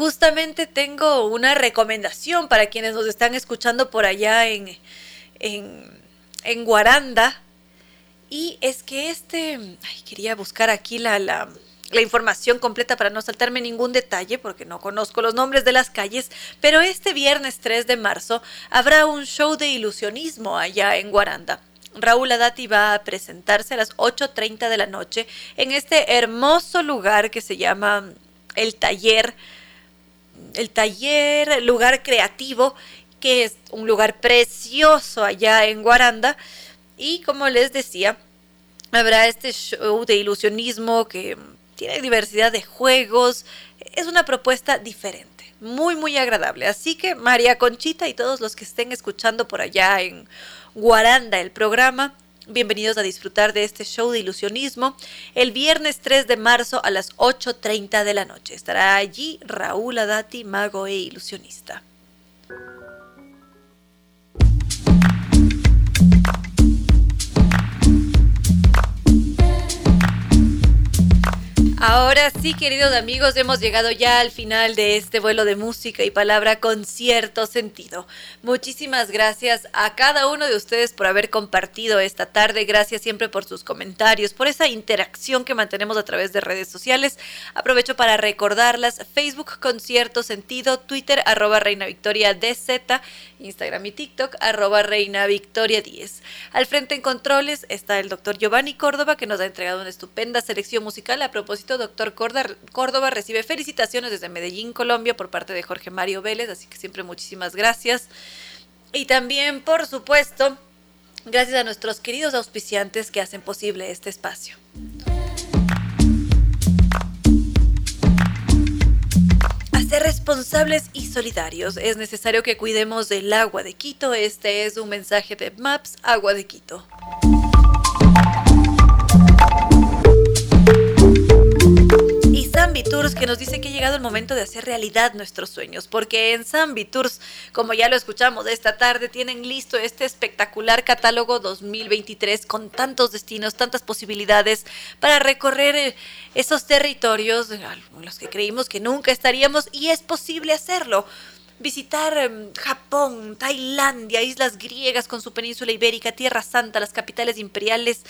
justamente tengo una recomendación para quienes nos están escuchando por allá en, en, Guaranda. Y es que este, ay, quería buscar aquí la, la, la, información completa para no saltarme ningún detalle, porque no conozco los nombres de las calles, pero este viernes 3 de marzo habrá un show de ilusionismo allá en Guaranda. Raúl Adati va a presentarse a las 8.30 de la noche en este hermoso lugar que se llama el taller el taller, lugar creativo, que es un lugar precioso allá en Guaranda. Y como les decía, habrá este show de ilusionismo que tiene diversidad de juegos. Es una propuesta diferente, muy, muy agradable. Así que María Conchita y todos los que estén escuchando por allá en Guaranda el programa, Bienvenidos a disfrutar de este show de ilusionismo el viernes 3 de marzo a las 8.30 de la noche. Estará allí Raúl Adati, mago e ilusionista. Ahora sí, queridos amigos, hemos llegado ya al final de este vuelo de música y palabra con cierto sentido. Muchísimas gracias a cada uno de ustedes por haber compartido esta tarde. Gracias siempre por sus comentarios, por esa interacción que mantenemos a través de redes sociales. Aprovecho para recordarlas. Facebook con cierto sentido, Twitter arroba Reina Victoria Instagram y TikTok arroba Reina Victoria 10. Al frente en controles está el doctor Giovanni Córdoba que nos ha entregado una estupenda selección musical a propósito doctor Córdoba recibe felicitaciones desde Medellín, Colombia, por parte de Jorge Mario Vélez, así que siempre muchísimas gracias. Y también, por supuesto, gracias a nuestros queridos auspiciantes que hacen posible este espacio. Ser responsables y solidarios es necesario que cuidemos del agua de Quito. Este es un mensaje de MAPS Agua de Quito. Zambi Tours que nos dice que ha llegado el momento de hacer realidad nuestros sueños, porque en Zambi Tours, como ya lo escuchamos esta tarde, tienen listo este espectacular catálogo 2023 con tantos destinos, tantas posibilidades para recorrer eh, esos territorios en los que creímos que nunca estaríamos y es posible hacerlo. Visitar em, Japón, Tailandia, islas griegas con su península ibérica, Tierra Santa, las capitales imperiales,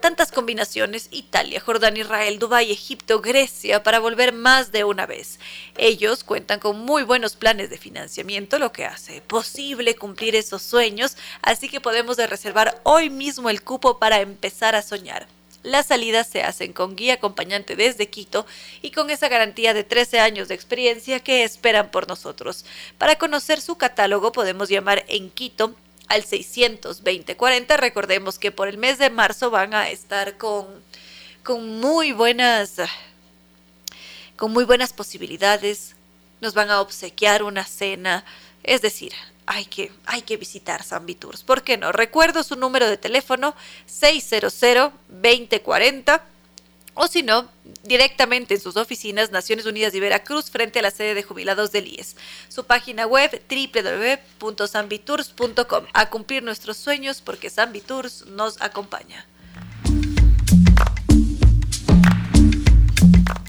tantas combinaciones, Italia, Jordania, Israel, Dubái, Egipto, Grecia, para volver más de una vez. Ellos cuentan con muy buenos planes de financiamiento, lo que hace posible cumplir esos sueños, así que podemos reservar hoy mismo el cupo para empezar a soñar. Las salidas se hacen con guía acompañante desde Quito y con esa garantía de 13 años de experiencia que esperan por nosotros. Para conocer su catálogo podemos llamar en Quito al 62040. Recordemos que por el mes de marzo van a estar con, con muy buenas con muy buenas posibilidades. Nos van a obsequiar una cena, es decir, hay que, hay que visitar Zambi Tours. ¿Por qué no? Recuerdo su número de teléfono 600-2040 o si no, directamente en sus oficinas Naciones Unidas de Veracruz frente a la sede de jubilados del IES. Su página web www.zambitours.com. A cumplir nuestros sueños porque Zambi Tours nos acompaña.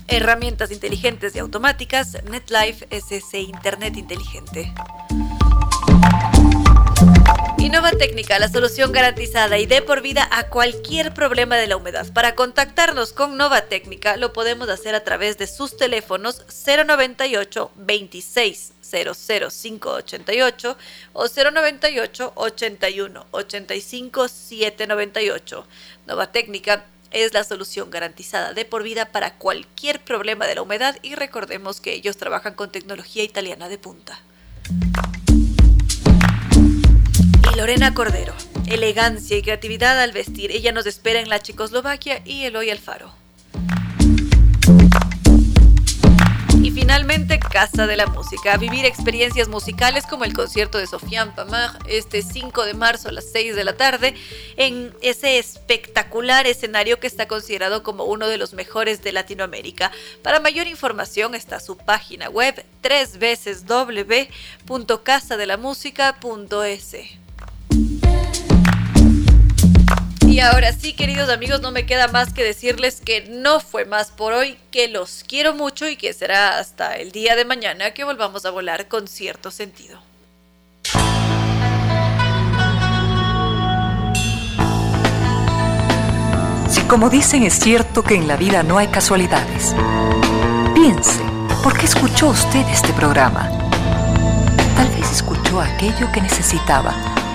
Herramientas inteligentes y automáticas, NetLife SC Internet Inteligente. Innova Técnica, la solución garantizada y de por vida a cualquier problema de la humedad. Para contactarnos con Nova Técnica lo podemos hacer a través de sus teléfonos 098 26 00588 o 098 81 85 798. Nova Técnica es la solución garantizada de por vida para cualquier problema de la humedad y recordemos que ellos trabajan con tecnología italiana de punta. Lorena Cordero. Elegancia y creatividad al vestir. Ella nos espera en la Checoslovaquia y Eloy Alfaro. Y finalmente, Casa de la Música. Vivir experiencias musicales como el concierto de Sofiane Pamar este 5 de marzo a las 6 de la tarde en ese espectacular escenario que está considerado como uno de los mejores de Latinoamérica. Para mayor información está su página web www.casadelamusica.es. Y ahora sí, queridos amigos, no me queda más que decirles que no fue más por hoy, que los quiero mucho y que será hasta el día de mañana que volvamos a volar con cierto sentido. Si como dicen es cierto que en la vida no hay casualidades, piense, ¿por qué escuchó usted este programa? Tal vez escuchó aquello que necesitaba